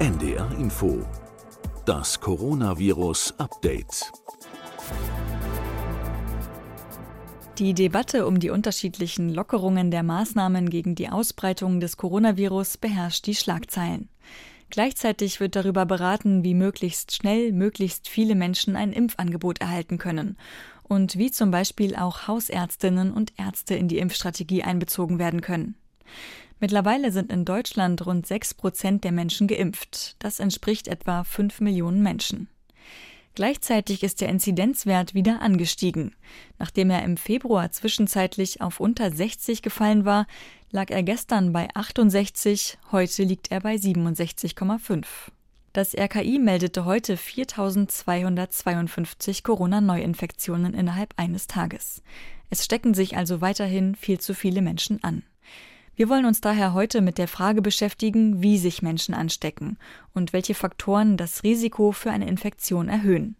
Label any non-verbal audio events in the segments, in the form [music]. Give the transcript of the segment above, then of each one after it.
NDR Info. Das Coronavirus Update. Die Debatte um die unterschiedlichen Lockerungen der Maßnahmen gegen die Ausbreitung des Coronavirus beherrscht die Schlagzeilen. Gleichzeitig wird darüber beraten, wie möglichst schnell möglichst viele Menschen ein Impfangebot erhalten können und wie zum Beispiel auch Hausärztinnen und Ärzte in die Impfstrategie einbezogen werden können. Mittlerweile sind in Deutschland rund sechs Prozent der Menschen geimpft. Das entspricht etwa fünf Millionen Menschen. Gleichzeitig ist der Inzidenzwert wieder angestiegen. Nachdem er im Februar zwischenzeitlich auf unter 60 gefallen war, lag er gestern bei 68, heute liegt er bei 67,5. Das RKI meldete heute 4252 Corona-Neuinfektionen innerhalb eines Tages. Es stecken sich also weiterhin viel zu viele Menschen an. Wir wollen uns daher heute mit der Frage beschäftigen, wie sich Menschen anstecken und welche Faktoren das Risiko für eine Infektion erhöhen.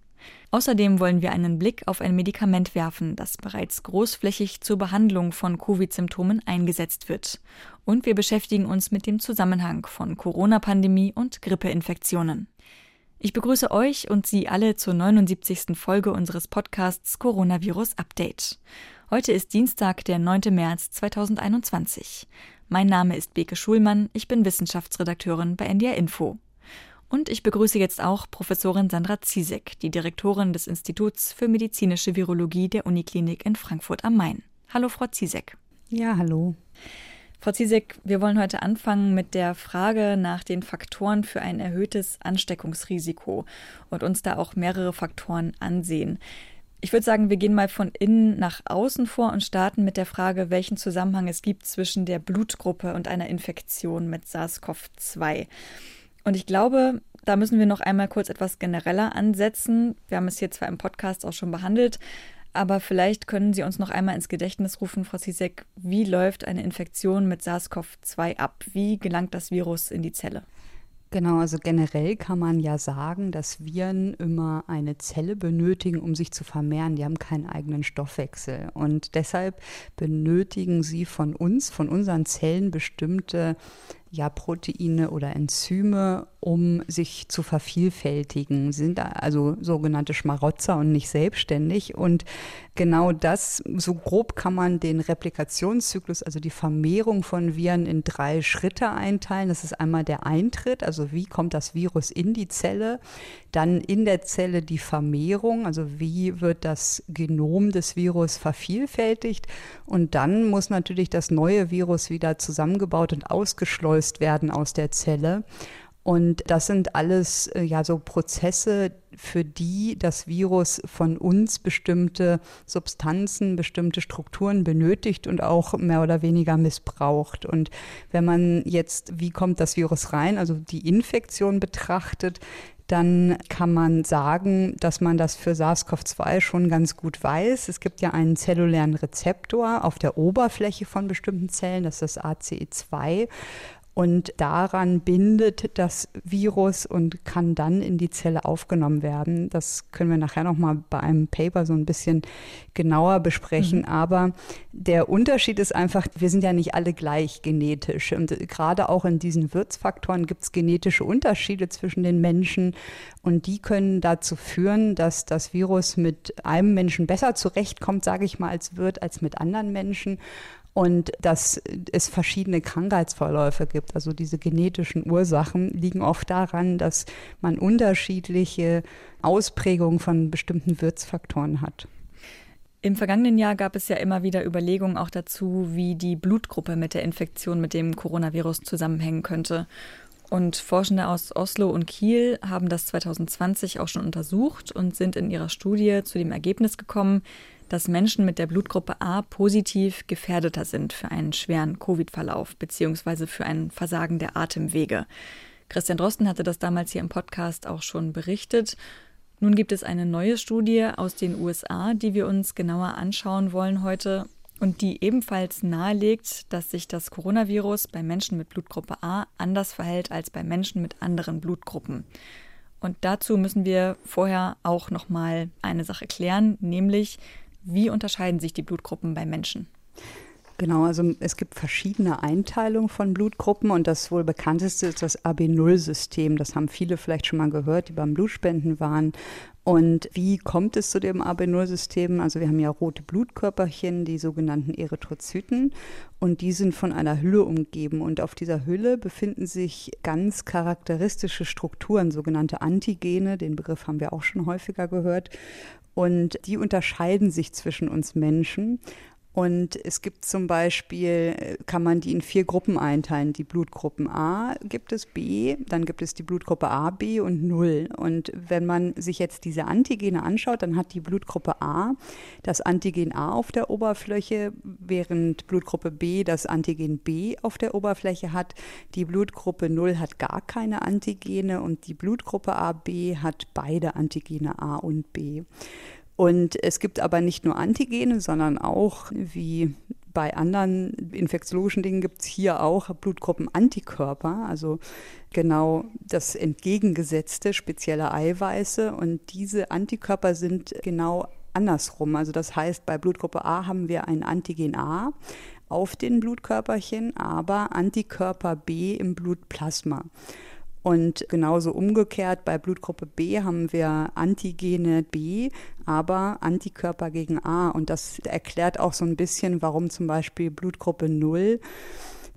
Außerdem wollen wir einen Blick auf ein Medikament werfen, das bereits großflächig zur Behandlung von Covid-Symptomen eingesetzt wird. Und wir beschäftigen uns mit dem Zusammenhang von Corona-Pandemie und Grippeinfektionen. Ich begrüße euch und Sie alle zur 79. Folge unseres Podcasts Coronavirus Update. Heute ist Dienstag, der 9. März 2021. Mein Name ist Beke Schulmann, ich bin Wissenschaftsredakteurin bei NDR Info. Und ich begrüße jetzt auch Professorin Sandra Ziesek, die Direktorin des Instituts für medizinische Virologie der Uniklinik in Frankfurt am Main. Hallo, Frau Ziesek. Ja, hallo. Frau Ziesek, wir wollen heute anfangen mit der Frage nach den Faktoren für ein erhöhtes Ansteckungsrisiko und uns da auch mehrere Faktoren ansehen. Ich würde sagen, wir gehen mal von innen nach außen vor und starten mit der Frage, welchen Zusammenhang es gibt zwischen der Blutgruppe und einer Infektion mit SARS-CoV-2. Und ich glaube, da müssen wir noch einmal kurz etwas genereller ansetzen. Wir haben es hier zwar im Podcast auch schon behandelt, aber vielleicht können Sie uns noch einmal ins Gedächtnis rufen, Frau Sisek, wie läuft eine Infektion mit SARS-CoV-2 ab? Wie gelangt das Virus in die Zelle? Genau, also generell kann man ja sagen, dass Viren immer eine Zelle benötigen, um sich zu vermehren. Die haben keinen eigenen Stoffwechsel. Und deshalb benötigen sie von uns, von unseren Zellen bestimmte ja, Proteine oder Enzyme, um sich zu vervielfältigen. Sie sind also sogenannte Schmarotzer und nicht selbstständig. Und genau das, so grob kann man den Replikationszyklus, also die Vermehrung von Viren in drei Schritte einteilen. Das ist einmal der Eintritt, also wie kommt das Virus in die Zelle, dann in der Zelle die Vermehrung, also wie wird das Genom des Virus vervielfältigt und dann muss natürlich das neue Virus wieder zusammengebaut und ausgeschleust werden aus der Zelle. Und das sind alles äh, ja so Prozesse, für die das Virus von uns bestimmte Substanzen, bestimmte Strukturen benötigt und auch mehr oder weniger missbraucht. Und wenn man jetzt, wie kommt das Virus rein, also die Infektion betrachtet, dann kann man sagen, dass man das für SARS-CoV-2 schon ganz gut weiß. Es gibt ja einen zellulären Rezeptor auf der Oberfläche von bestimmten Zellen, das ist das ACE2. Und daran bindet das Virus und kann dann in die Zelle aufgenommen werden. Das können wir nachher nochmal bei einem Paper so ein bisschen genauer besprechen. Mhm. Aber der Unterschied ist einfach, wir sind ja nicht alle gleich genetisch. Und gerade auch in diesen Wirtsfaktoren gibt es genetische Unterschiede zwischen den Menschen. Und die können dazu führen, dass das Virus mit einem Menschen besser zurechtkommt, sage ich mal, als Wirt, als mit anderen Menschen und dass es verschiedene Krankheitsverläufe gibt. Also diese genetischen Ursachen liegen oft daran, dass man unterschiedliche Ausprägungen von bestimmten Wirtsfaktoren hat. Im vergangenen Jahr gab es ja immer wieder Überlegungen auch dazu, wie die Blutgruppe mit der Infektion mit dem Coronavirus zusammenhängen könnte. Und Forschende aus Oslo und Kiel haben das 2020 auch schon untersucht und sind in ihrer Studie zu dem Ergebnis gekommen, dass Menschen mit der Blutgruppe A positiv gefährdeter sind für einen schweren Covid-Verlauf bzw. für ein Versagen der Atemwege. Christian Drosten hatte das damals hier im Podcast auch schon berichtet. Nun gibt es eine neue Studie aus den USA, die wir uns genauer anschauen wollen heute und die ebenfalls nahelegt, dass sich das Coronavirus bei Menschen mit Blutgruppe A anders verhält als bei Menschen mit anderen Blutgruppen. Und dazu müssen wir vorher auch noch mal eine Sache klären, nämlich wie unterscheiden sich die Blutgruppen bei Menschen? Genau, also es gibt verschiedene Einteilungen von Blutgruppen und das wohl bekannteste ist das AB0-System. Das haben viele vielleicht schon mal gehört, die beim Blutspenden waren. Und wie kommt es zu dem AB0-System? Also wir haben ja rote Blutkörperchen, die sogenannten Erythrozyten, und die sind von einer Hülle umgeben. Und auf dieser Hülle befinden sich ganz charakteristische Strukturen, sogenannte Antigene. Den Begriff haben wir auch schon häufiger gehört. Und die unterscheiden sich zwischen uns Menschen. Und es gibt zum Beispiel, äh, kann man die in vier Gruppen einteilen. Die Blutgruppen A gibt es B, dann gibt es die Blutgruppe A, B und Null. Und wenn man sich jetzt diese Antigene anschaut, dann hat die Blutgruppe A das Antigen A auf der Oberfläche, während Blutgruppe B das Antigen B auf der Oberfläche hat. Die Blutgruppe Null hat gar keine Antigene und die Blutgruppe AB hat beide Antigene A und B. Und es gibt aber nicht nur Antigene, sondern auch, wie bei anderen infektiologischen Dingen gibt es hier auch Blutgruppen-Antikörper, also genau das entgegengesetzte, spezielle Eiweiße. Und diese Antikörper sind genau andersrum. Also das heißt, bei Blutgruppe A haben wir ein Antigen A auf den Blutkörperchen, aber Antikörper B im Blutplasma. Und genauso umgekehrt bei Blutgruppe B haben wir Antigene B, aber Antikörper gegen A. Und das erklärt auch so ein bisschen, warum zum Beispiel Blutgruppe 0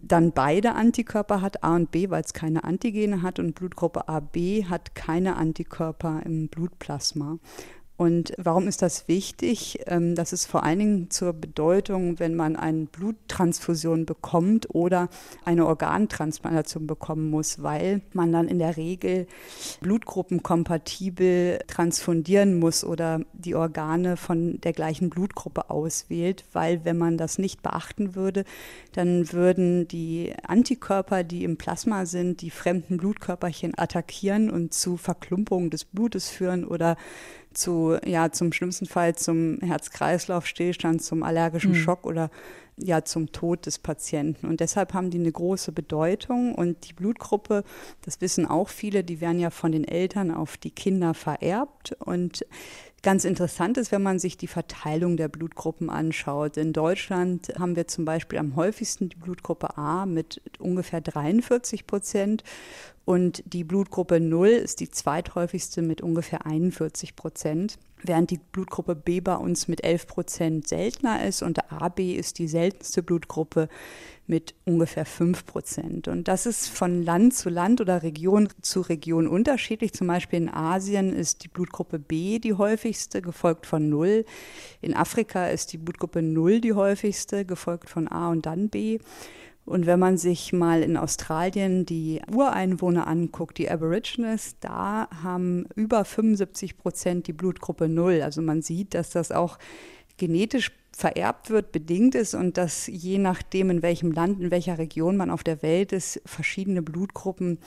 dann beide Antikörper hat, A und B, weil es keine Antigene hat und Blutgruppe AB hat keine Antikörper im Blutplasma. Und warum ist das wichtig? Ähm, das ist vor allen Dingen zur Bedeutung, wenn man eine Bluttransfusion bekommt oder eine Organtransplantation bekommen muss, weil man dann in der Regel blutgruppenkompatibel transfundieren muss oder die Organe von der gleichen Blutgruppe auswählt, weil wenn man das nicht beachten würde, dann würden die Antikörper, die im Plasma sind, die fremden Blutkörperchen attackieren und zu Verklumpungen des Blutes führen oder zu, ja, zum schlimmsten Fall zum Herz-Kreislauf-Stillstand, zum allergischen mhm. Schock oder ja zum Tod des Patienten. Und deshalb haben die eine große Bedeutung. Und die Blutgruppe, das wissen auch viele, die werden ja von den Eltern auf die Kinder vererbt. Und Ganz interessant ist, wenn man sich die Verteilung der Blutgruppen anschaut. In Deutschland haben wir zum Beispiel am häufigsten die Blutgruppe A mit ungefähr 43 Prozent und die Blutgruppe 0 ist die zweithäufigste mit ungefähr 41 Prozent, während die Blutgruppe B bei uns mit 11 Prozent seltener ist und AB ist die seltenste Blutgruppe mit ungefähr 5 Prozent. Und das ist von Land zu Land oder Region zu Region unterschiedlich. Zum Beispiel in Asien ist die Blutgruppe B die häufigste, gefolgt von 0. In Afrika ist die Blutgruppe 0 die häufigste, gefolgt von A und dann B. Und wenn man sich mal in Australien die Ureinwohner anguckt, die Aborigines, da haben über 75 Prozent die Blutgruppe 0. Also man sieht, dass das auch genetisch vererbt wird, bedingt ist und dass je nachdem, in welchem Land, in welcher Region man auf der Welt ist, verschiedene Blutgruppen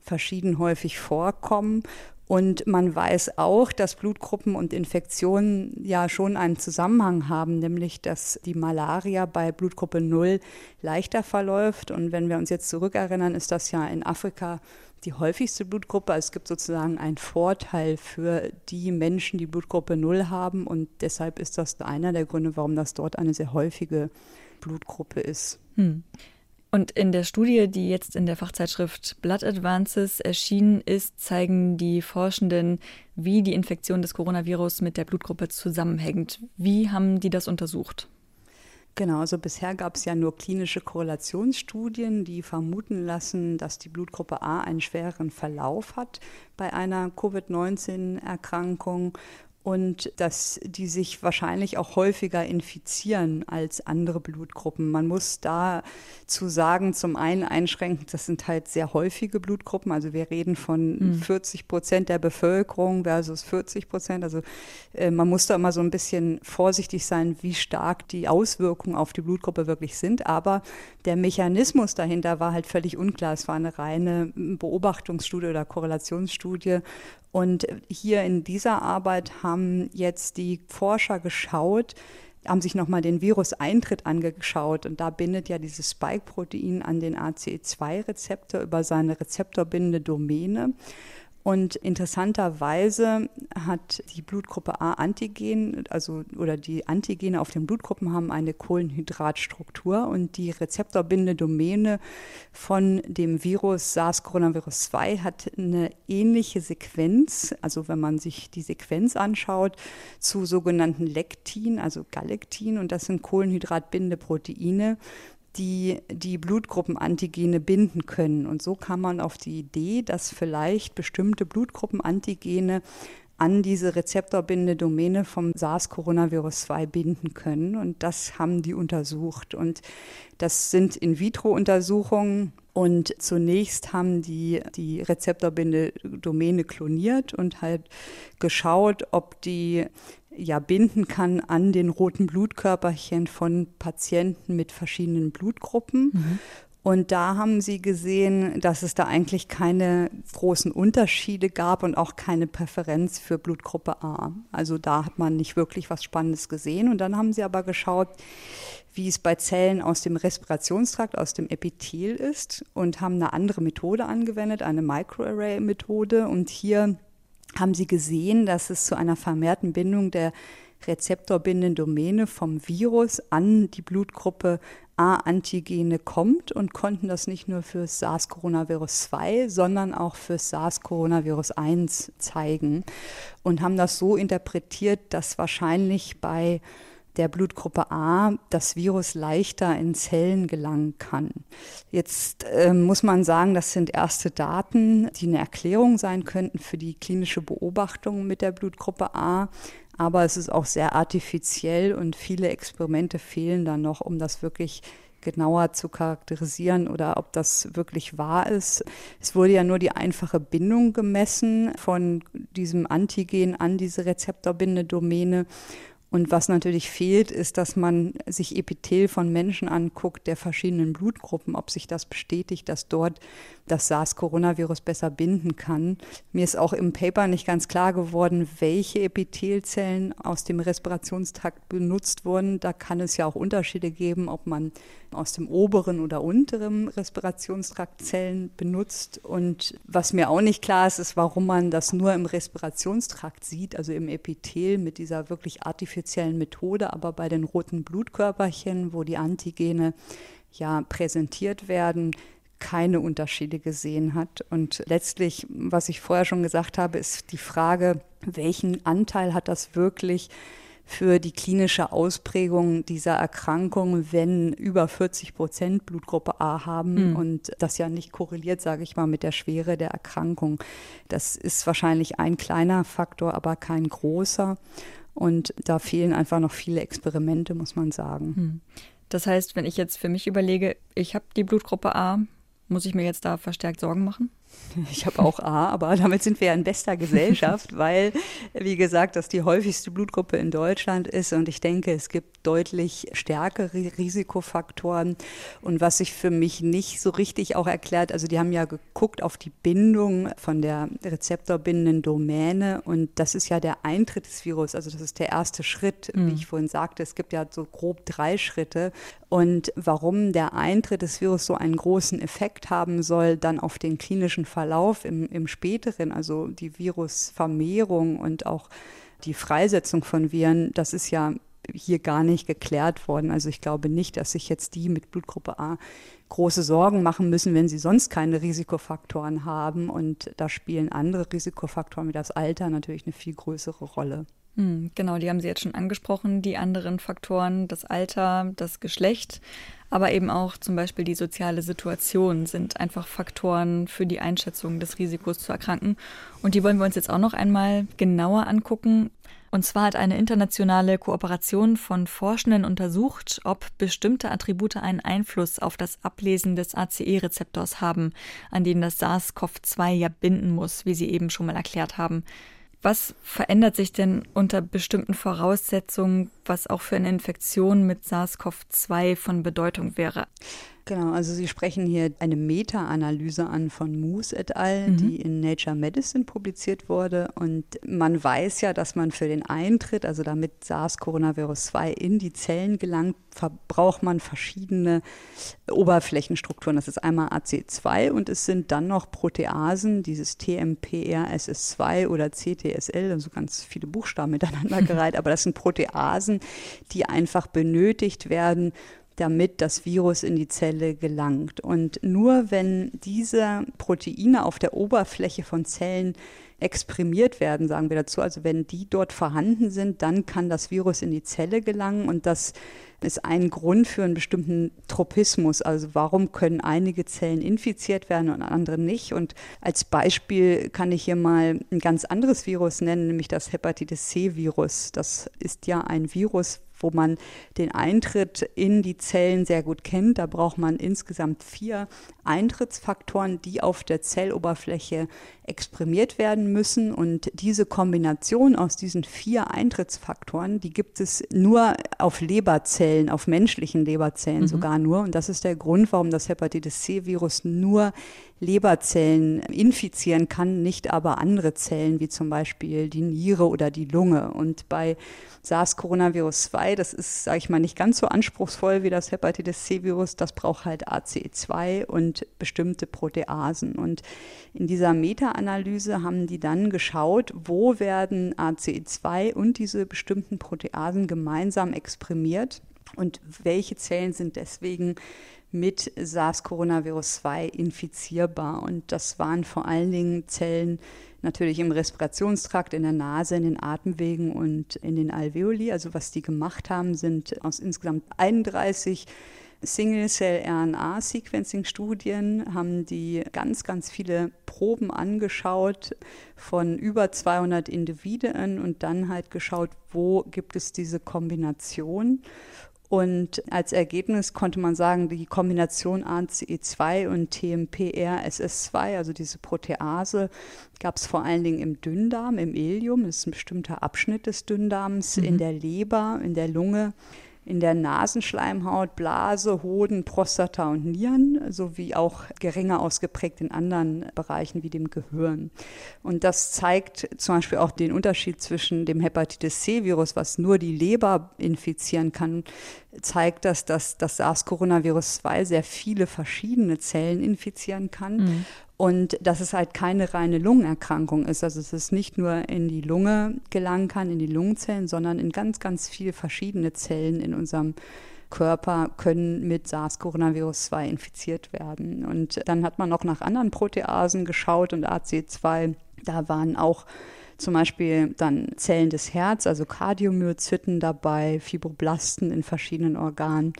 verschieden häufig vorkommen. Und man weiß auch, dass Blutgruppen und Infektionen ja schon einen Zusammenhang haben, nämlich dass die Malaria bei Blutgruppe 0 leichter verläuft. Und wenn wir uns jetzt zurückerinnern, ist das ja in Afrika die häufigste Blutgruppe. Es gibt sozusagen einen Vorteil für die Menschen, die Blutgruppe 0 haben. Und deshalb ist das einer der Gründe, warum das dort eine sehr häufige Blutgruppe ist. Hm. Und in der Studie, die jetzt in der Fachzeitschrift Blood Advances erschienen ist, zeigen die Forschenden, wie die Infektion des Coronavirus mit der Blutgruppe zusammenhängt. Wie haben die das untersucht? Genau, also bisher gab es ja nur klinische Korrelationsstudien, die vermuten lassen, dass die Blutgruppe A einen schwereren Verlauf hat bei einer Covid-19-Erkrankung und dass die sich wahrscheinlich auch häufiger infizieren als andere Blutgruppen. Man muss dazu sagen, zum einen einschränkend, das sind halt sehr häufige Blutgruppen. Also wir reden von mhm. 40 Prozent der Bevölkerung versus 40 Prozent. Also äh, man muss da immer so ein bisschen vorsichtig sein, wie stark die Auswirkungen auf die Blutgruppe wirklich sind. Aber der Mechanismus dahinter war halt völlig unklar. Es war eine reine Beobachtungsstudie oder Korrelationsstudie und hier in dieser Arbeit haben jetzt die Forscher geschaut, haben sich nochmal den Viruseintritt angeschaut und da bindet ja dieses Spike-Protein an den ACE2-Rezeptor über seine rezeptorbindende Domäne. Und interessanterweise hat die Blutgruppe A Antigen, also oder die Antigene auf den Blutgruppen haben eine Kohlenhydratstruktur und die Rezeptorbindedomäne von dem Virus SARS-CoV-2 hat eine ähnliche Sequenz, also wenn man sich die Sequenz anschaut, zu sogenannten Lektin, also Galektin. Und das sind Kohlenhydratbindeproteine, die die Blutgruppenantigene binden können. Und so kam man auf die Idee, dass vielleicht bestimmte Blutgruppenantigene an diese Rezeptorbindedomäne vom SARS-Coronavirus-2 binden können. Und das haben die untersucht. Und das sind In-vitro-Untersuchungen. Und zunächst haben die die Rezeptorbindedomäne kloniert und halt geschaut, ob die ja binden kann an den roten Blutkörperchen von Patienten mit verschiedenen Blutgruppen. Mhm. Und da haben sie gesehen, dass es da eigentlich keine großen Unterschiede gab und auch keine Präferenz für Blutgruppe A. Also da hat man nicht wirklich was Spannendes gesehen. Und dann haben sie aber geschaut, wie es bei Zellen aus dem Respirationstrakt, aus dem Epithel ist und haben eine andere Methode angewendet, eine Microarray-Methode. Und hier haben sie gesehen, dass es zu einer vermehrten Bindung der rezeptorbindenden Domäne vom Virus an die Blutgruppe A-Antigene kommt und konnten das nicht nur für SARS-Coronavirus 2, sondern auch für SARS-Coronavirus 1 zeigen und haben das so interpretiert, dass wahrscheinlich bei der Blutgruppe A das Virus leichter in Zellen gelangen kann. Jetzt äh, muss man sagen, das sind erste Daten, die eine Erklärung sein könnten für die klinische Beobachtung mit der Blutgruppe A. Aber es ist auch sehr artifiziell und viele Experimente fehlen dann noch, um das wirklich genauer zu charakterisieren oder ob das wirklich wahr ist. Es wurde ja nur die einfache Bindung gemessen von diesem Antigen an diese Rezeptorbindedomäne. Und was natürlich fehlt, ist, dass man sich Epithel von Menschen anguckt, der verschiedenen Blutgruppen, ob sich das bestätigt, dass dort das SARS-Coronavirus besser binden kann. Mir ist auch im Paper nicht ganz klar geworden, welche Epithelzellen aus dem Respirationstrakt benutzt wurden. Da kann es ja auch Unterschiede geben, ob man aus dem oberen oder unteren Respirationstrakt Zellen benutzt. Und was mir auch nicht klar ist, ist, warum man das nur im Respirationstrakt sieht, also im Epithel mit dieser wirklich artifiziellen Methode, aber bei den roten Blutkörperchen, wo die Antigene ja präsentiert werden, keine Unterschiede gesehen hat. Und letztlich, was ich vorher schon gesagt habe, ist die Frage, welchen Anteil hat das wirklich für die klinische Ausprägung dieser Erkrankung, wenn über 40 Prozent Blutgruppe A haben mhm. und das ja nicht korreliert, sage ich mal, mit der Schwere der Erkrankung. Das ist wahrscheinlich ein kleiner Faktor, aber kein großer. Und da fehlen einfach noch viele Experimente, muss man sagen. Mhm. Das heißt, wenn ich jetzt für mich überlege, ich habe die Blutgruppe A, muss ich mir jetzt da verstärkt Sorgen machen? [laughs] Ich habe auch A, aber [laughs] damit sind wir ja in bester Gesellschaft, [laughs] weil, wie gesagt, das die häufigste Blutgruppe in Deutschland ist und ich denke, es gibt deutlich stärkere Risikofaktoren. Und was sich für mich nicht so richtig auch erklärt, also die haben ja geguckt auf die Bindung von der rezeptorbindenden Domäne und das ist ja der Eintritt des Virus, also das ist der erste Schritt, mhm. wie ich vorhin sagte. Es gibt ja so grob drei Schritte und warum der Eintritt des Virus so einen großen Effekt haben soll, dann auf den klinischen Verlauf im, im späteren, also die Virusvermehrung und auch die Freisetzung von Viren, das ist ja hier gar nicht geklärt worden. Also ich glaube nicht, dass sich jetzt die mit Blutgruppe A große Sorgen machen müssen, wenn sie sonst keine Risikofaktoren haben. Und da spielen andere Risikofaktoren wie das Alter natürlich eine viel größere Rolle. Hm, genau, die haben Sie jetzt schon angesprochen, die anderen Faktoren, das Alter, das Geschlecht, aber eben auch zum Beispiel die soziale Situation sind einfach Faktoren für die Einschätzung des Risikos zu erkranken. Und die wollen wir uns jetzt auch noch einmal genauer angucken. Und zwar hat eine internationale Kooperation von Forschenden untersucht, ob bestimmte Attribute einen Einfluss auf das Ablesen des ACE-Rezeptors haben, an den das SARS-CoV-2 ja binden muss, wie Sie eben schon mal erklärt haben. Was verändert sich denn unter bestimmten Voraussetzungen, was auch für eine Infektion mit SARS-CoV-2 von Bedeutung wäre? Genau, also Sie sprechen hier eine Meta-Analyse an von Moose et al., mhm. die in Nature Medicine publiziert wurde. Und man weiß ja, dass man für den Eintritt, also damit SARS-Coronavirus-2 in die Zellen gelangt, verbraucht man verschiedene Oberflächenstrukturen. Das ist einmal AC2 und es sind dann noch Proteasen, dieses TMPRSS2 oder CTSL, also ganz viele Buchstaben [laughs] miteinander [laughs] gereiht, aber das sind Proteasen, die einfach benötigt werden, damit das Virus in die Zelle gelangt. Und nur wenn diese Proteine auf der Oberfläche von Zellen exprimiert werden, sagen wir dazu, also wenn die dort vorhanden sind, dann kann das Virus in die Zelle gelangen und das ist ein Grund für einen bestimmten Tropismus. Also warum können einige Zellen infiziert werden und andere nicht? Und als Beispiel kann ich hier mal ein ganz anderes Virus nennen, nämlich das Hepatitis C-Virus. Das ist ja ein Virus, wo man den Eintritt in die Zellen sehr gut kennt. Da braucht man insgesamt vier Eintrittsfaktoren, die auf der Zelloberfläche exprimiert werden müssen. Und diese Kombination aus diesen vier Eintrittsfaktoren, die gibt es nur auf Leberzellen, auf menschlichen Leberzellen mhm. sogar nur. Und das ist der Grund, warum das Hepatitis C-Virus nur Leberzellen infizieren kann, nicht aber andere Zellen wie zum Beispiel die Niere oder die Lunge. Und bei SARS-Coronavirus 2, das ist, sage ich mal, nicht ganz so anspruchsvoll wie das Hepatitis C-Virus, das braucht halt ACE2 und bestimmte Proteasen. Und in dieser Meta-Analyse haben die dann geschaut, wo werden ACE2 und diese bestimmten Proteasen gemeinsam exprimiert und welche Zellen sind deswegen mit SARS-Coronavirus-2 infizierbar. Und das waren vor allen Dingen Zellen natürlich im Respirationstrakt, in der Nase, in den Atemwegen und in den Alveoli. Also was die gemacht haben, sind aus insgesamt 31 Single-Cell-RNA-Sequencing-Studien haben die ganz, ganz viele Proben angeschaut von über 200 Individuen und dann halt geschaut, wo gibt es diese Kombination. Und als Ergebnis konnte man sagen, die Kombination ACE2 und TMPRSS2, also diese Protease, gab es vor allen Dingen im Dünndarm, im Ilium, das ist ein bestimmter Abschnitt des Dünndarms, mhm. in der Leber, in der Lunge in der Nasenschleimhaut, Blase, Hoden, Prostata und Nieren, sowie auch geringer ausgeprägt in anderen Bereichen wie dem Gehirn. Und das zeigt zum Beispiel auch den Unterschied zwischen dem Hepatitis C-Virus, was nur die Leber infizieren kann, zeigt das, dass das SARS-Coronavirus 2 sehr viele verschiedene Zellen infizieren kann. Mhm. Und dass es halt keine reine Lungenerkrankung ist. Also dass es nicht nur in die Lunge gelangen kann, in die Lungenzellen, sondern in ganz, ganz viele verschiedene Zellen in unserem Körper können mit SARS-Coronavirus-2 infiziert werden. Und dann hat man noch nach anderen Proteasen geschaut und AC2, da waren auch zum Beispiel dann Zellen des Herz, also Kardiomyozyten dabei, Fibroblasten in verschiedenen Organen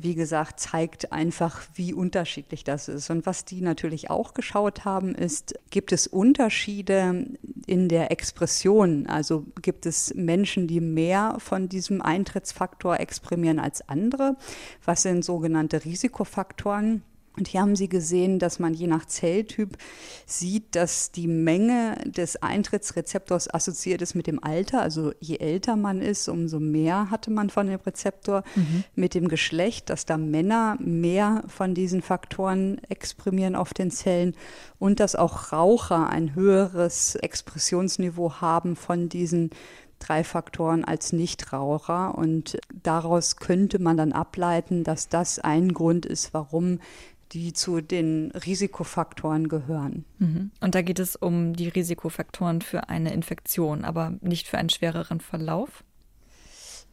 wie gesagt, zeigt einfach, wie unterschiedlich das ist. Und was die natürlich auch geschaut haben, ist, gibt es Unterschiede in der Expression? Also gibt es Menschen, die mehr von diesem Eintrittsfaktor exprimieren als andere? Was sind sogenannte Risikofaktoren? Und hier haben Sie gesehen, dass man je nach Zelltyp sieht, dass die Menge des Eintrittsrezeptors assoziiert ist mit dem Alter. Also je älter man ist, umso mehr hatte man von dem Rezeptor. Mhm. Mit dem Geschlecht, dass da Männer mehr von diesen Faktoren exprimieren auf den Zellen und dass auch Raucher ein höheres Expressionsniveau haben von diesen drei Faktoren als Nichtraucher. Und daraus könnte man dann ableiten, dass das ein Grund ist, warum die zu den Risikofaktoren gehören. Mhm. Und da geht es um die Risikofaktoren für eine Infektion, aber nicht für einen schwereren Verlauf?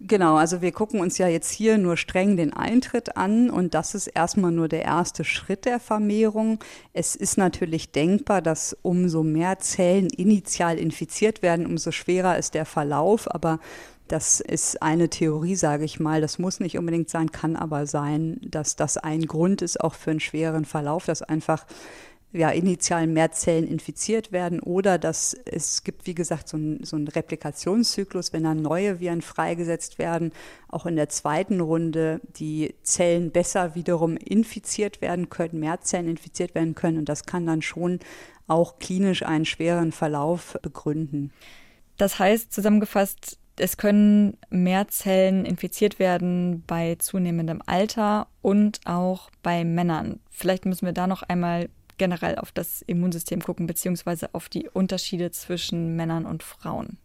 Genau, also wir gucken uns ja jetzt hier nur streng den Eintritt an und das ist erstmal nur der erste Schritt der Vermehrung. Es ist natürlich denkbar, dass umso mehr Zellen initial infiziert werden, umso schwerer ist der Verlauf, aber das ist eine Theorie, sage ich mal. Das muss nicht unbedingt sein, kann aber sein, dass das ein Grund ist auch für einen schweren Verlauf, dass einfach ja, initial mehr Zellen infiziert werden oder dass es gibt, wie gesagt, so, ein, so einen Replikationszyklus, wenn dann neue Viren freigesetzt werden, auch in der zweiten Runde die Zellen besser wiederum infiziert werden können, mehr Zellen infiziert werden können und das kann dann schon auch klinisch einen schweren Verlauf begründen. Das heißt, zusammengefasst, es können mehr Zellen infiziert werden bei zunehmendem Alter und auch bei Männern. Vielleicht müssen wir da noch einmal generell auf das Immunsystem gucken, beziehungsweise auf die Unterschiede zwischen Männern und Frauen.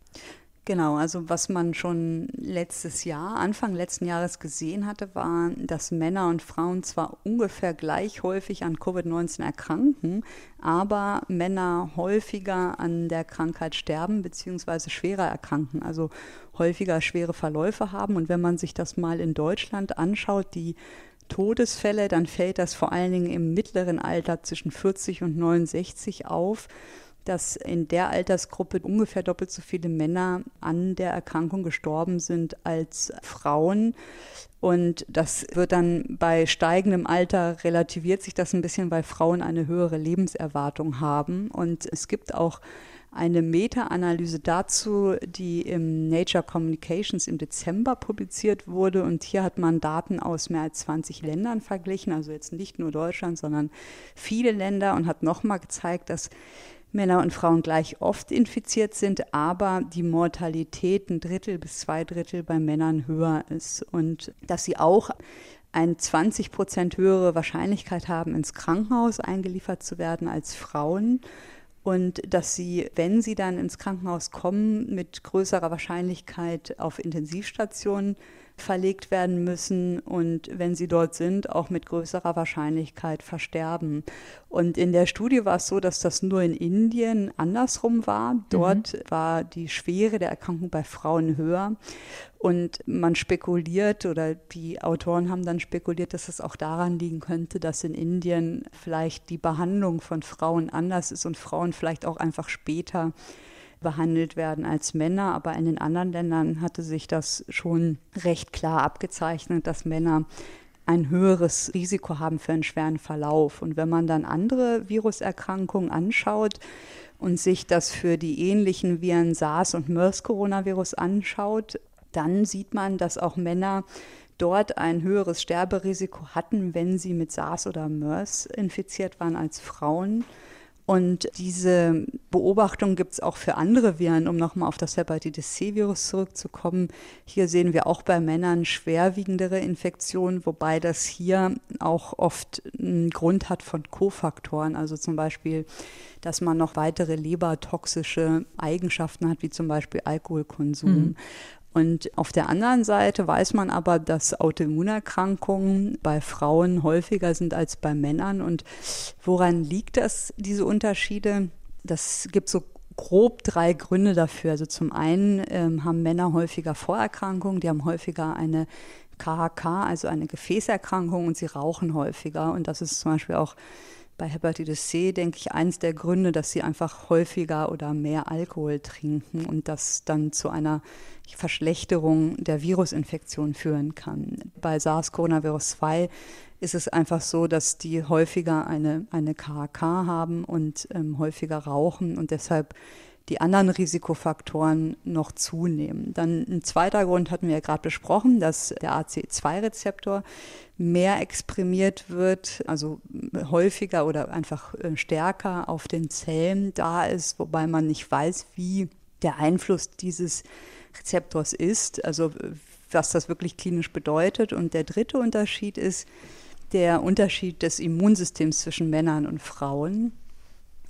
Genau, also was man schon letztes Jahr, Anfang letzten Jahres gesehen hatte, war, dass Männer und Frauen zwar ungefähr gleich häufig an Covid-19 erkranken, aber Männer häufiger an der Krankheit sterben bzw. schwerer erkranken, also häufiger schwere Verläufe haben. Und wenn man sich das mal in Deutschland anschaut, die Todesfälle, dann fällt das vor allen Dingen im mittleren Alter zwischen 40 und 69 auf dass in der Altersgruppe ungefähr doppelt so viele Männer an der Erkrankung gestorben sind als Frauen. Und das wird dann bei steigendem Alter relativiert sich das ein bisschen, weil Frauen eine höhere Lebenserwartung haben. Und es gibt auch eine Meta-Analyse dazu, die im Nature Communications im Dezember publiziert wurde. Und hier hat man Daten aus mehr als 20 Ländern verglichen, also jetzt nicht nur Deutschland, sondern viele Länder und hat nochmal gezeigt, dass Männer und Frauen gleich oft infiziert sind, aber die Mortalität ein Drittel bis zwei Drittel bei Männern höher ist und dass sie auch eine 20 Prozent höhere Wahrscheinlichkeit haben, ins Krankenhaus eingeliefert zu werden als Frauen und dass sie, wenn sie dann ins Krankenhaus kommen, mit größerer Wahrscheinlichkeit auf Intensivstationen verlegt werden müssen und wenn sie dort sind, auch mit größerer Wahrscheinlichkeit versterben. Und in der Studie war es so, dass das nur in Indien andersrum war. Dort mhm. war die Schwere der Erkrankung bei Frauen höher. Und man spekuliert oder die Autoren haben dann spekuliert, dass es auch daran liegen könnte, dass in Indien vielleicht die Behandlung von Frauen anders ist und Frauen vielleicht auch einfach später behandelt werden als Männer. Aber in den anderen Ländern hatte sich das schon recht klar abgezeichnet, dass Männer ein höheres Risiko haben für einen schweren Verlauf. Und wenn man dann andere Viruserkrankungen anschaut und sich das für die ähnlichen Viren SARS und MERS-Coronavirus anschaut, dann sieht man, dass auch Männer dort ein höheres Sterberisiko hatten, wenn sie mit SARS oder MERS infiziert waren als Frauen. Und diese Beobachtung gibt es auch für andere Viren, um nochmal auf das Hepatitis C-Virus zurückzukommen. Hier sehen wir auch bei Männern schwerwiegendere Infektionen, wobei das hier auch oft einen Grund hat von Kofaktoren, also zum Beispiel, dass man noch weitere lebertoxische Eigenschaften hat, wie zum Beispiel Alkoholkonsum. Mhm. Und auf der anderen Seite weiß man aber, dass Autoimmunerkrankungen bei Frauen häufiger sind als bei Männern. Und woran liegt das, diese Unterschiede? Das gibt so grob drei Gründe dafür. Also zum einen ähm, haben Männer häufiger Vorerkrankungen, die haben häufiger eine KHK, also eine Gefäßerkrankung und sie rauchen häufiger. Und das ist zum Beispiel auch bei Hepatitis C, denke ich, eins der Gründe, dass sie einfach häufiger oder mehr Alkohol trinken und das dann zu einer Verschlechterung der Virusinfektion führen kann. Bei SARS-CoV-2 ist es einfach so, dass die häufiger eine, eine KHK haben und ähm, häufiger rauchen und deshalb die anderen Risikofaktoren noch zunehmen. Dann ein zweiter Grund hatten wir ja gerade besprochen, dass der ACE2-Rezeptor mehr exprimiert wird, also häufiger oder einfach äh, stärker auf den Zellen da ist, wobei man nicht weiß, wie der Einfluss dieses Rezeptors ist, also was das wirklich klinisch bedeutet. Und der dritte Unterschied ist der Unterschied des Immunsystems zwischen Männern und Frauen.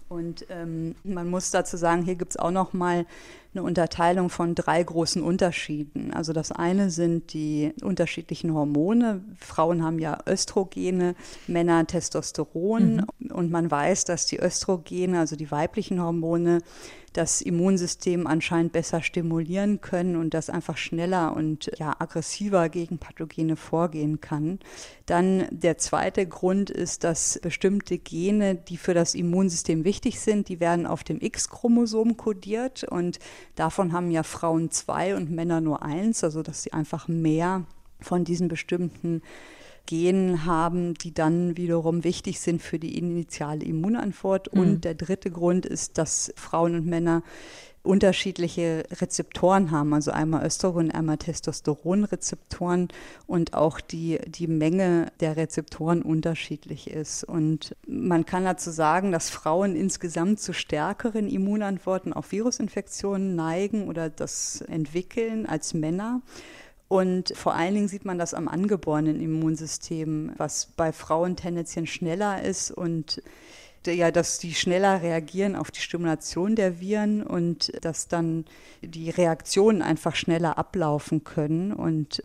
Und ähm, man muss dazu sagen, hier gibt es auch noch mal eine Unterteilung von drei großen Unterschieden. Also das eine sind die unterschiedlichen Hormone. Frauen haben ja Östrogene, Männer Testosteron. Mhm. Und man weiß, dass die Östrogene, also die weiblichen Hormone, das Immunsystem anscheinend besser stimulieren können und das einfach schneller und ja, aggressiver gegen Pathogene vorgehen kann. Dann der zweite Grund ist, dass bestimmte Gene, die für das Immunsystem wichtig sind, die werden auf dem X-Chromosom kodiert und davon haben ja Frauen zwei und Männer nur eins, also dass sie einfach mehr von diesen bestimmten Genen haben, die dann wiederum wichtig sind für die initiale Immunantwort. Mhm. Und der dritte Grund ist, dass Frauen und Männer unterschiedliche Rezeptoren haben, also einmal Östrogen, einmal Testosteronrezeptoren und auch die, die Menge der Rezeptoren unterschiedlich ist. Und man kann dazu sagen, dass Frauen insgesamt zu stärkeren Immunantworten auf Virusinfektionen neigen oder das entwickeln als Männer. Und vor allen Dingen sieht man das am angeborenen Immunsystem, was bei Frauen tendenziell schneller ist und ja, dass die schneller reagieren auf die Stimulation der Viren und dass dann die Reaktionen einfach schneller ablaufen können. Und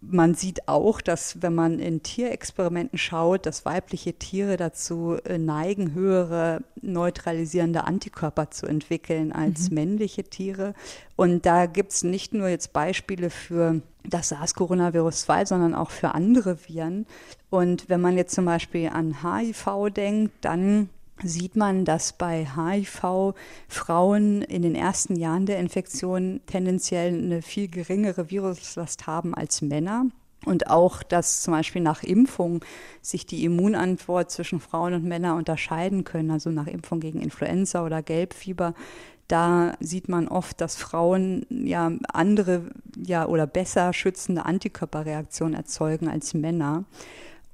man sieht auch, dass wenn man in Tierexperimenten schaut, dass weibliche Tiere dazu äh, neigen, höhere neutralisierende Antikörper zu entwickeln als mhm. männliche Tiere. Und da gibt es nicht nur jetzt Beispiele für das SARS-Coronavirus 2, sondern auch für andere Viren. Und wenn man jetzt zum Beispiel an HIV denkt, dann sieht man, dass bei HIV Frauen in den ersten Jahren der Infektion tendenziell eine viel geringere Viruslast haben als Männer. Und auch, dass zum Beispiel nach Impfung sich die Immunantwort zwischen Frauen und Männern unterscheiden können, also nach Impfung gegen Influenza oder Gelbfieber. Da sieht man oft, dass Frauen ja andere ja oder besser schützende Antikörperreaktionen erzeugen als Männer.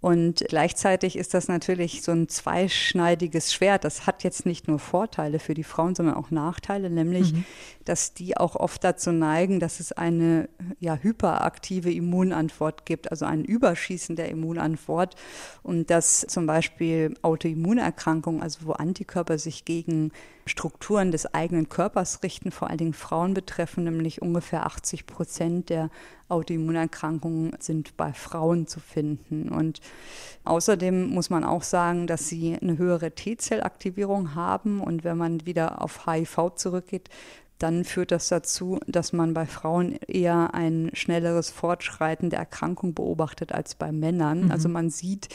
Und gleichzeitig ist das natürlich so ein zweischneidiges Schwert. Das hat jetzt nicht nur Vorteile für die Frauen, sondern auch Nachteile, nämlich, mhm. dass die auch oft dazu neigen, dass es eine ja, hyperaktive Immunantwort gibt, also ein Überschießen der Immunantwort und dass zum Beispiel Autoimmunerkrankungen, also wo Antikörper sich gegen Strukturen des eigenen Körpers richten, vor allen Dingen Frauen betreffen, nämlich ungefähr 80 Prozent der Autoimmunerkrankungen sind bei Frauen zu finden. Und außerdem muss man auch sagen, dass sie eine höhere T-Zellaktivierung haben. Und wenn man wieder auf HIV zurückgeht, dann führt das dazu, dass man bei Frauen eher ein schnelleres Fortschreiten der Erkrankung beobachtet als bei Männern. Mhm. Also man sieht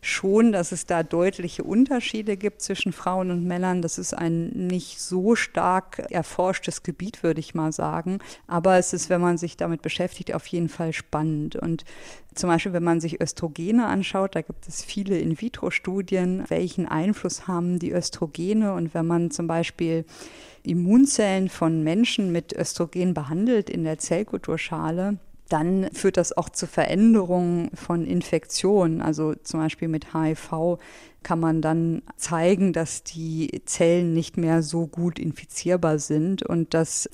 schon, dass es da deutliche Unterschiede gibt zwischen Frauen und Männern. Das ist ein nicht so stark erforschtes Gebiet, würde ich mal sagen. Aber es ist, wenn man sich damit beschäftigt, auf jeden Fall spannend. Und zum Beispiel, wenn man sich Östrogene anschaut, da gibt es viele In-vitro-Studien, welchen Einfluss haben die Östrogene. Und wenn man zum Beispiel Immunzellen von Menschen mit Östrogen behandelt in der Zellkulturschale, dann führt das auch zu Veränderungen von Infektionen. Also zum Beispiel mit HIV kann man dann zeigen, dass die Zellen nicht mehr so gut infizierbar sind und dass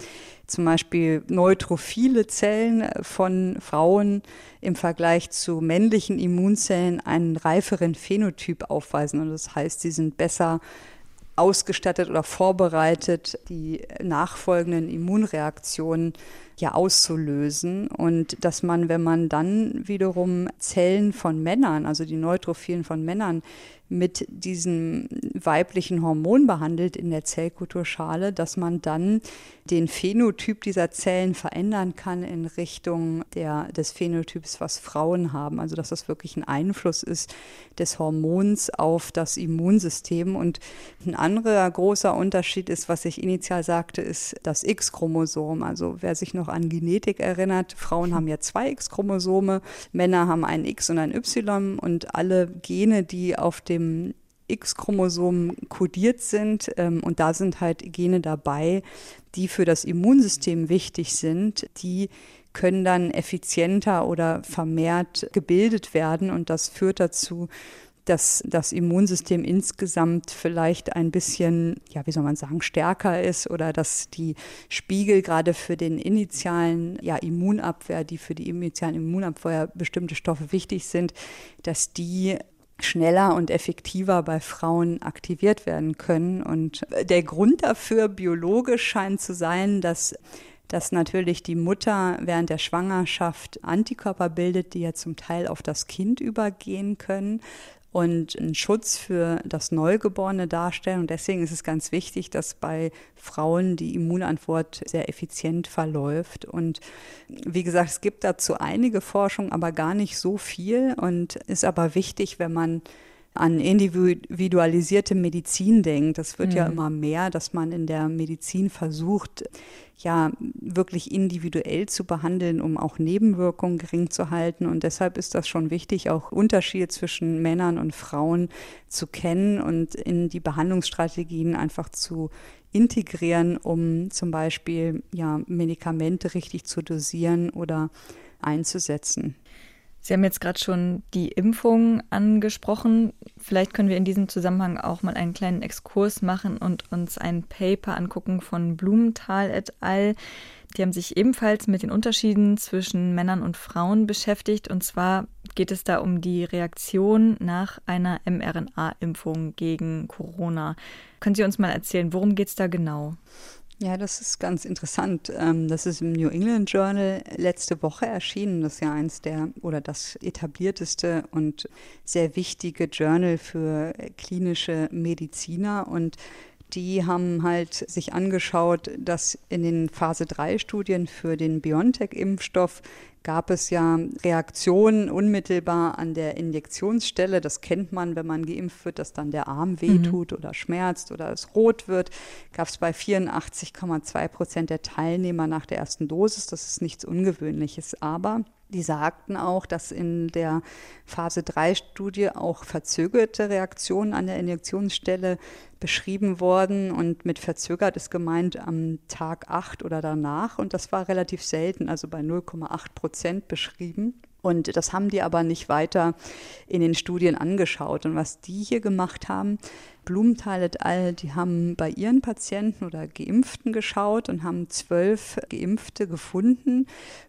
zum Beispiel neutrophile Zellen von Frauen im Vergleich zu männlichen Immunzellen einen reiferen Phänotyp aufweisen. Und das heißt, sie sind besser ausgestattet oder vorbereitet, die nachfolgenden Immunreaktionen ja auszulösen. Und dass man, wenn man dann wiederum Zellen von Männern, also die Neutrophilen von Männern mit diesem weiblichen Hormon behandelt in der Zellkulturschale, dass man dann den Phänotyp dieser Zellen verändern kann in Richtung der, des Phänotyps, was Frauen haben. Also dass das wirklich ein Einfluss ist des Hormons auf das Immunsystem. Und ein anderer großer Unterschied ist, was ich initial sagte, ist das X-Chromosom. Also wer sich noch an Genetik erinnert, Frauen haben ja zwei X-Chromosome, Männer haben ein X und ein Y und alle Gene, die auf dem X-Chromosom kodiert sind. Ähm, und da sind halt Gene dabei, die für das Immunsystem wichtig sind, die können dann effizienter oder vermehrt gebildet werden. Und das führt dazu, dass das Immunsystem insgesamt vielleicht ein bisschen, ja, wie soll man sagen, stärker ist oder dass die Spiegel gerade für den initialen ja, Immunabwehr, die für die initialen Immunabwehr bestimmte Stoffe wichtig sind, dass die schneller und effektiver bei Frauen aktiviert werden können. Und der Grund dafür biologisch scheint zu sein, dass dass natürlich die Mutter während der Schwangerschaft Antikörper bildet, die ja zum Teil auf das Kind übergehen können und einen Schutz für das Neugeborene darstellen. Und deswegen ist es ganz wichtig, dass bei Frauen die Immunantwort sehr effizient verläuft. Und wie gesagt, es gibt dazu einige Forschung, aber gar nicht so viel. Und ist aber wichtig, wenn man an individualisierte Medizin denkt. Das wird mhm. ja immer mehr, dass man in der Medizin versucht, ja wirklich individuell zu behandeln, um auch Nebenwirkungen gering zu halten. Und deshalb ist das schon wichtig, auch Unterschiede zwischen Männern und Frauen zu kennen und in die Behandlungsstrategien einfach zu integrieren, um zum Beispiel ja Medikamente richtig zu dosieren oder einzusetzen. Sie haben jetzt gerade schon die Impfung angesprochen. Vielleicht können wir in diesem Zusammenhang auch mal einen kleinen Exkurs machen und uns ein Paper angucken von Blumenthal et al. Die haben sich ebenfalls mit den Unterschieden zwischen Männern und Frauen beschäftigt. Und zwar geht es da um die Reaktion nach einer mRNA-Impfung gegen Corona. Können Sie uns mal erzählen, worum geht es da genau? Ja, das ist ganz interessant. Ähm, das ist im New England Journal letzte Woche erschienen. Das ist ja eins der oder das etablierteste und sehr wichtige Journal für klinische Mediziner. Und die haben halt sich angeschaut, dass in den Phase 3 Studien für den BioNTech-Impfstoff gab es ja Reaktionen unmittelbar an der Injektionsstelle. Das kennt man, wenn man geimpft wird, dass dann der Arm mhm. wehtut mhm. oder schmerzt oder es rot wird. Gab es bei 84,2 Prozent der Teilnehmer nach der ersten Dosis. Das ist nichts Ungewöhnliches. Aber die sagten auch, dass in der Phase 3-Studie auch verzögerte Reaktionen an der Injektionsstelle beschrieben worden. Und mit verzögert ist gemeint am Tag 8 oder danach. Und das war relativ selten, also bei 0,8 Prozent beschrieben. Und das haben die aber nicht weiter in den Studien angeschaut. Und was die hier gemacht haben, Blumenthal et al., die haben bei ihren Patienten oder Geimpften geschaut und haben zwölf Geimpfte gefunden,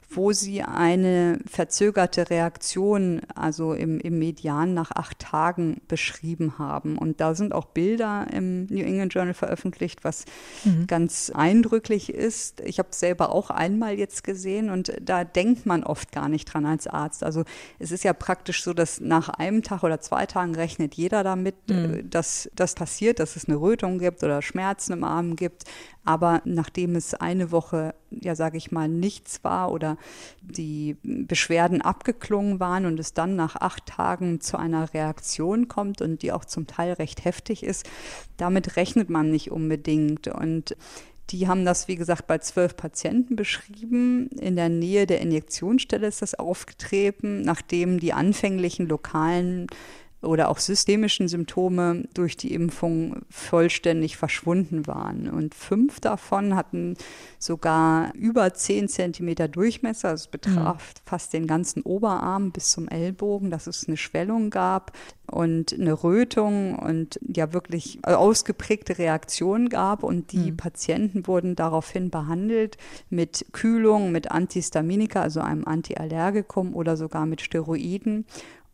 wo sie eine verzögerte Reaktion, also im, im Median nach acht Tagen beschrieben haben. Und da sind auch Bilder im New England Journal veröffentlicht, was mhm. ganz eindrücklich ist. Ich habe es selber auch einmal jetzt gesehen und da denkt man oft gar nicht dran als Arzt. Also es ist ja praktisch so, dass nach einem Tag oder zwei Tagen rechnet jeder damit, mhm. dass das passiert, dass es eine Rötung gibt oder Schmerzen im Arm gibt. Aber nachdem es eine Woche, ja, sage ich mal, nichts war oder die Beschwerden abgeklungen waren und es dann nach acht Tagen zu einer Reaktion kommt und die auch zum Teil recht heftig ist, damit rechnet man nicht unbedingt. Und die haben das, wie gesagt, bei zwölf Patienten beschrieben. In der Nähe der Injektionsstelle ist das aufgetreten, nachdem die anfänglichen lokalen oder auch systemischen Symptome durch die Impfung vollständig verschwunden waren. Und fünf davon hatten sogar über zehn Zentimeter Durchmesser. Das betraf mhm. fast den ganzen Oberarm bis zum Ellbogen, dass es eine Schwellung gab und eine Rötung und ja wirklich ausgeprägte Reaktionen gab. Und die mhm. Patienten wurden daraufhin behandelt mit Kühlung, mit Antihistaminika, also einem Antiallergikum oder sogar mit Steroiden.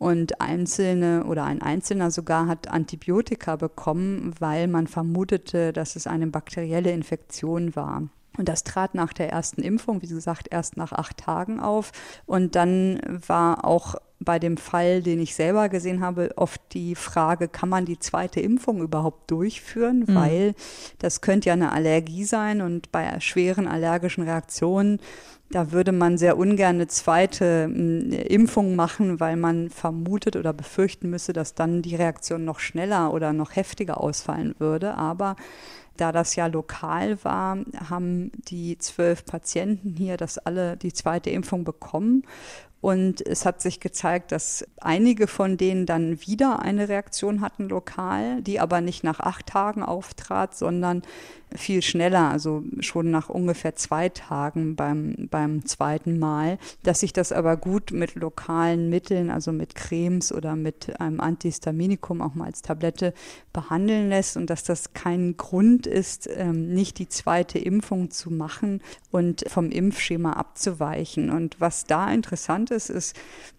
Und einzelne oder ein Einzelner sogar hat Antibiotika bekommen, weil man vermutete, dass es eine bakterielle Infektion war. Und das trat nach der ersten Impfung, wie gesagt, erst nach acht Tagen auf. Und dann war auch bei dem Fall, den ich selber gesehen habe, oft die Frage, kann man die zweite Impfung überhaupt durchführen? Mhm. Weil das könnte ja eine Allergie sein und bei schweren allergischen Reaktionen da würde man sehr ungern eine zweite hm, Impfung machen, weil man vermutet oder befürchten müsse, dass dann die Reaktion noch schneller oder noch heftiger ausfallen würde. Aber da das ja lokal war, haben die zwölf Patienten hier das alle die zweite Impfung bekommen. Und es hat sich gezeigt, dass einige von denen dann wieder eine Reaktion hatten lokal, die aber nicht nach acht Tagen auftrat, sondern viel schneller, also schon nach ungefähr zwei Tagen beim, beim zweiten Mal, dass sich das aber gut mit lokalen Mitteln, also mit Cremes oder mit einem Antihistaminikum auch mal als Tablette behandeln lässt und dass das kein Grund ist, ähm, nicht die zweite Impfung zu machen und vom Impfschema abzuweichen. Und was da interessant ist, ist,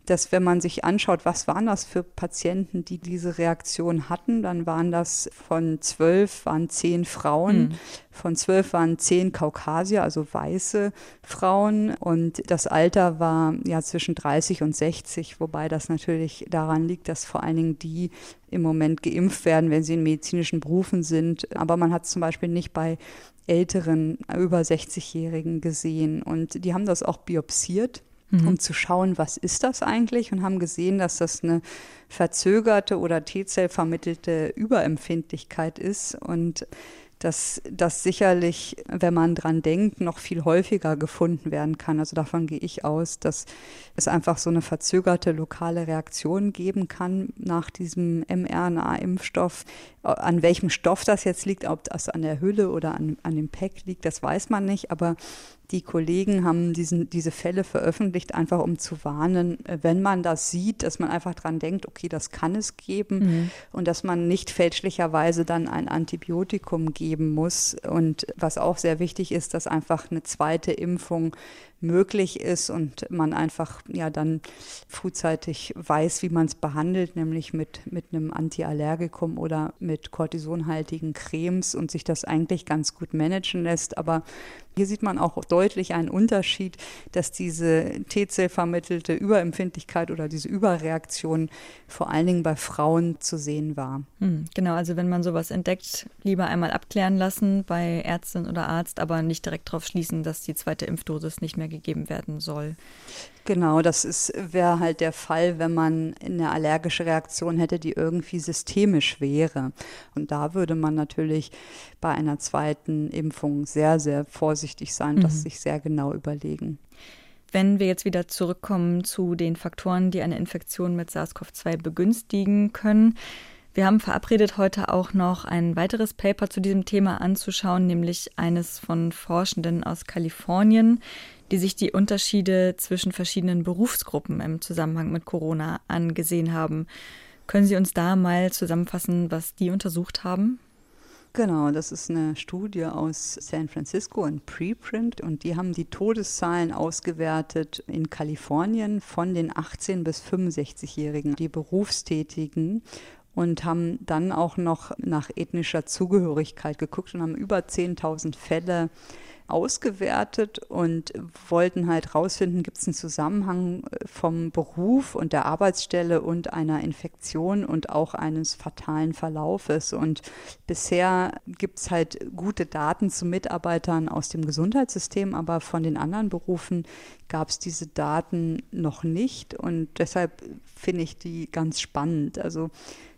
dass wenn man sich anschaut, was waren das für Patienten, die diese Reaktion hatten, dann waren das von zwölf waren zehn Frauen, mhm. Von zwölf waren zehn Kaukasier, also weiße Frauen. Und das Alter war ja zwischen 30 und 60, wobei das natürlich daran liegt, dass vor allen Dingen die im Moment geimpft werden, wenn sie in medizinischen Berufen sind. Aber man hat zum Beispiel nicht bei älteren, über 60-Jährigen gesehen. Und die haben das auch biopsiert mhm. um zu schauen, was ist das eigentlich? Und haben gesehen, dass das eine verzögerte oder T-Zell vermittelte Überempfindlichkeit ist. Und dass das sicherlich, wenn man dran denkt, noch viel häufiger gefunden werden kann. Also davon gehe ich aus, dass es einfach so eine verzögerte lokale Reaktion geben kann nach diesem mRNA-Impfstoff. An welchem Stoff das jetzt liegt, ob das an der Hülle oder an, an dem Pack liegt, das weiß man nicht. Aber die Kollegen haben diesen, diese Fälle veröffentlicht, einfach um zu warnen, äh, wenn man das sieht, dass man einfach dran denkt, okay, das kann es geben mhm. und dass man nicht fälschlicherweise dann ein Antibiotikum geben muss. Und was auch sehr wichtig ist, dass einfach eine zweite Impfung möglich ist und man einfach ja dann frühzeitig weiß, wie man es behandelt, nämlich mit, mit einem Antiallergikum oder mit kortisonhaltigen Cremes und sich das eigentlich ganz gut managen lässt. Aber hier sieht man auch deutlich einen Unterschied, dass diese T-Zell-vermittelte Überempfindlichkeit oder diese Überreaktion vor allen Dingen bei Frauen zu sehen war. Hm, genau, also wenn man sowas entdeckt, lieber einmal abklären lassen bei Ärztin oder Arzt, aber nicht direkt darauf schließen, dass die zweite Impfdosis nicht mehr gegeben werden soll. Genau, das wäre halt der Fall, wenn man eine allergische Reaktion hätte, die irgendwie systemisch wäre. Und da würde man natürlich bei einer zweiten Impfung sehr, sehr vorsichtig sein, mhm. das sich sehr genau überlegen. Wenn wir jetzt wieder zurückkommen zu den Faktoren, die eine Infektion mit SARS-CoV-2 begünstigen können, wir haben verabredet, heute auch noch ein weiteres Paper zu diesem Thema anzuschauen, nämlich eines von Forschenden aus Kalifornien, die sich die Unterschiede zwischen verschiedenen Berufsgruppen im Zusammenhang mit Corona angesehen haben. Können Sie uns da mal zusammenfassen, was die untersucht haben? Genau, das ist eine Studie aus San Francisco, ein Preprint, und die haben die Todeszahlen ausgewertet in Kalifornien von den 18 bis 65-Jährigen, die Berufstätigen und haben dann auch noch nach ethnischer Zugehörigkeit geguckt und haben über 10.000 Fälle ausgewertet und wollten halt rausfinden, gibt es einen Zusammenhang äh, vom Beruf und der Arbeitsstelle und einer Infektion und auch eines fatalen Verlaufes. Und bisher gibt es halt gute Daten zu Mitarbeitern aus dem Gesundheitssystem, aber von den anderen Berufen gab es diese Daten noch nicht. Und deshalb finde ich die ganz spannend. Also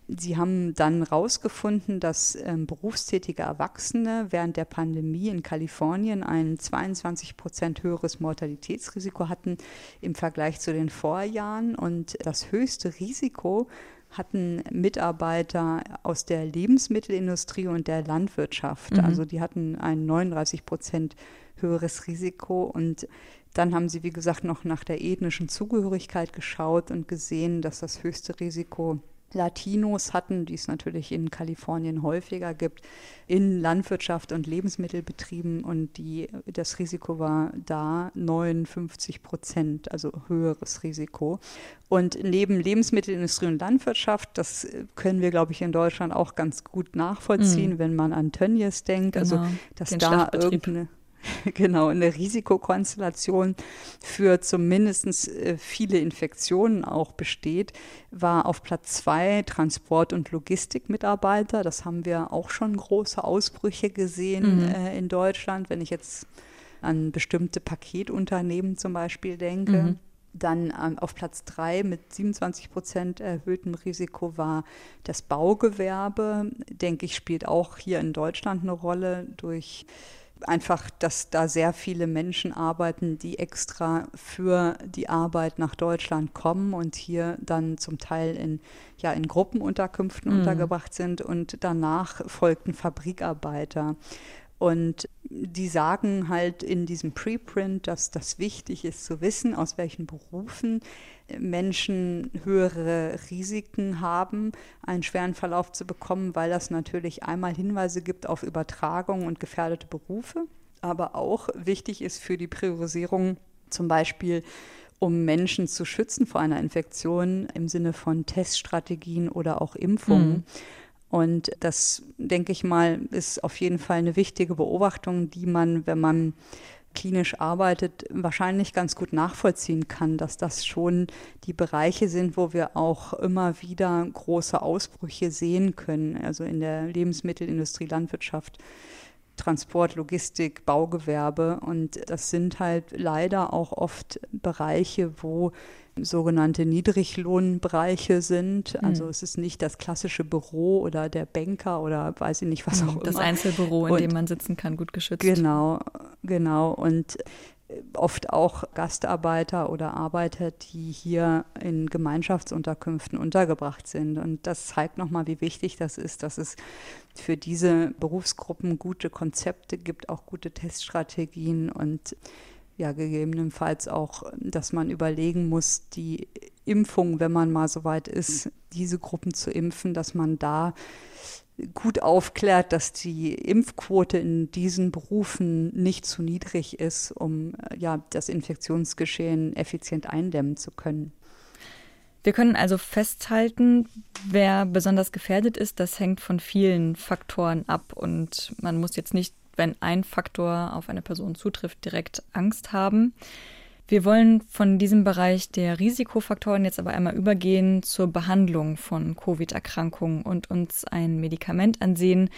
Sie haben dann herausgefunden, dass ähm, berufstätige Erwachsene während der Pandemie in Kalifornien ein 22 Prozent höheres Mortalitätsrisiko hatten im Vergleich zu den Vorjahren. Und das höchste Risiko hatten Mitarbeiter aus der Lebensmittelindustrie und der Landwirtschaft. Mhm. Also die hatten ein 39 Prozent höheres Risiko. Und dann haben sie, wie gesagt, noch nach der ethnischen Zugehörigkeit geschaut und gesehen, dass das höchste Risiko Latinos hatten, die es natürlich in Kalifornien häufiger gibt, in Landwirtschaft und Lebensmittelbetrieben und die, das Risiko war da 59 Prozent, also höheres Risiko. Und neben Lebensmittelindustrie und Landwirtschaft, das können wir, glaube ich, in Deutschland auch ganz gut nachvollziehen, mhm. wenn man an Tönnies denkt, also genau, dass da irgendeine [laughs] genau, eine Risikokonstellation für zumindest äh, viele Infektionen auch besteht, war auf Platz zwei Transport- und Logistikmitarbeiter. Das haben wir auch schon große Ausbrüche gesehen mhm. äh, in Deutschland, wenn ich jetzt an bestimmte Paketunternehmen zum Beispiel denke. Mhm. Dann ähm, auf Platz drei mit 27 Prozent erhöhtem Risiko war das Baugewerbe. Denke ich, spielt auch hier in Deutschland eine Rolle durch einfach, dass da sehr viele Menschen arbeiten, die extra für die Arbeit nach Deutschland kommen und hier dann zum Teil in, ja, in Gruppenunterkünften mhm. untergebracht sind und danach folgten Fabrikarbeiter. Und die sagen halt in diesem Preprint, dass das wichtig ist zu wissen, aus welchen Berufen Menschen höhere Risiken haben, einen schweren Verlauf zu bekommen, weil das natürlich einmal Hinweise gibt auf Übertragung und gefährdete Berufe, aber auch wichtig ist für die Priorisierung zum Beispiel um Menschen zu schützen vor einer Infektion im Sinne von Teststrategien oder auch Impfungen. Mhm. Und das, denke ich mal, ist auf jeden Fall eine wichtige Beobachtung, die man, wenn man klinisch arbeitet, wahrscheinlich ganz gut nachvollziehen kann, dass das schon die Bereiche sind, wo wir auch immer wieder große Ausbrüche sehen können. Also in der Lebensmittelindustrie, Landwirtschaft Transport, Logistik, Baugewerbe. Und das sind halt leider auch oft Bereiche, wo sogenannte Niedriglohnbereiche sind. Also mhm. es ist nicht das klassische Büro oder der Banker oder weiß ich nicht was mhm, auch das immer. Das Einzelbüro, in und, dem man sitzen kann, gut geschützt. Genau, genau. Und oft auch Gastarbeiter oder Arbeiter, die hier in Gemeinschaftsunterkünften untergebracht sind. Und das zeigt nochmal, wie wichtig das ist, dass es für diese Berufsgruppen gute Konzepte gibt, auch gute Teststrategien und ja, gegebenenfalls auch, dass man überlegen muss, die Impfung, wenn man mal so weit ist, diese Gruppen zu impfen, dass man da gut aufklärt, dass die Impfquote in diesen Berufen nicht zu niedrig ist, um ja, das Infektionsgeschehen effizient eindämmen zu können. Wir können also festhalten, wer besonders gefährdet ist, das hängt von vielen Faktoren ab und man muss jetzt nicht, wenn ein Faktor auf eine Person zutrifft, direkt Angst haben. Wir wollen von diesem Bereich der Risikofaktoren jetzt aber einmal übergehen zur Behandlung von Covid-Erkrankungen und uns ein Medikament ansehen,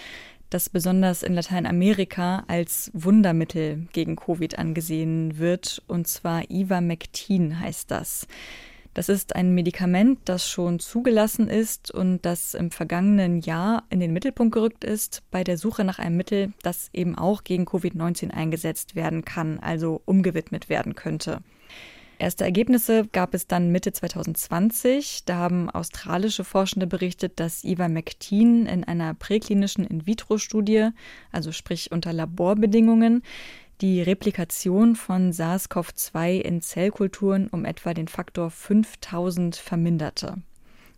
das besonders in Lateinamerika als Wundermittel gegen Covid angesehen wird, und zwar Ivermectin heißt das. Das ist ein Medikament, das schon zugelassen ist und das im vergangenen Jahr in den Mittelpunkt gerückt ist bei der Suche nach einem Mittel, das eben auch gegen Covid-19 eingesetzt werden kann, also umgewidmet werden könnte. Erste Ergebnisse gab es dann Mitte 2020. Da haben australische Forschende berichtet, dass Ivermectin in einer präklinischen In-vitro-Studie, also sprich unter Laborbedingungen, die Replikation von SARS-CoV-2 in Zellkulturen um etwa den Faktor 5000 verminderte.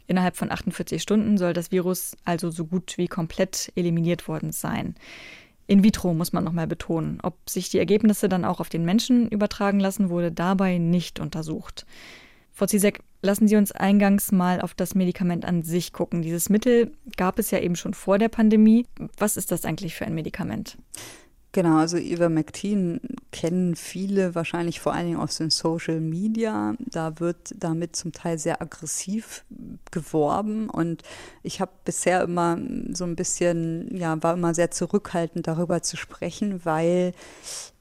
Innerhalb von 48 Stunden soll das Virus also so gut wie komplett eliminiert worden sein. In vitro muss man nochmal betonen. Ob sich die Ergebnisse dann auch auf den Menschen übertragen lassen, wurde dabei nicht untersucht. Frau Zizek, lassen Sie uns eingangs mal auf das Medikament an sich gucken. Dieses Mittel gab es ja eben schon vor der Pandemie. Was ist das eigentlich für ein Medikament? Genau, also Ivermectin kennen viele wahrscheinlich vor allen Dingen aus den Social Media. Da wird damit zum Teil sehr aggressiv geworben und ich habe bisher immer so ein bisschen, ja, war immer sehr zurückhaltend darüber zu sprechen, weil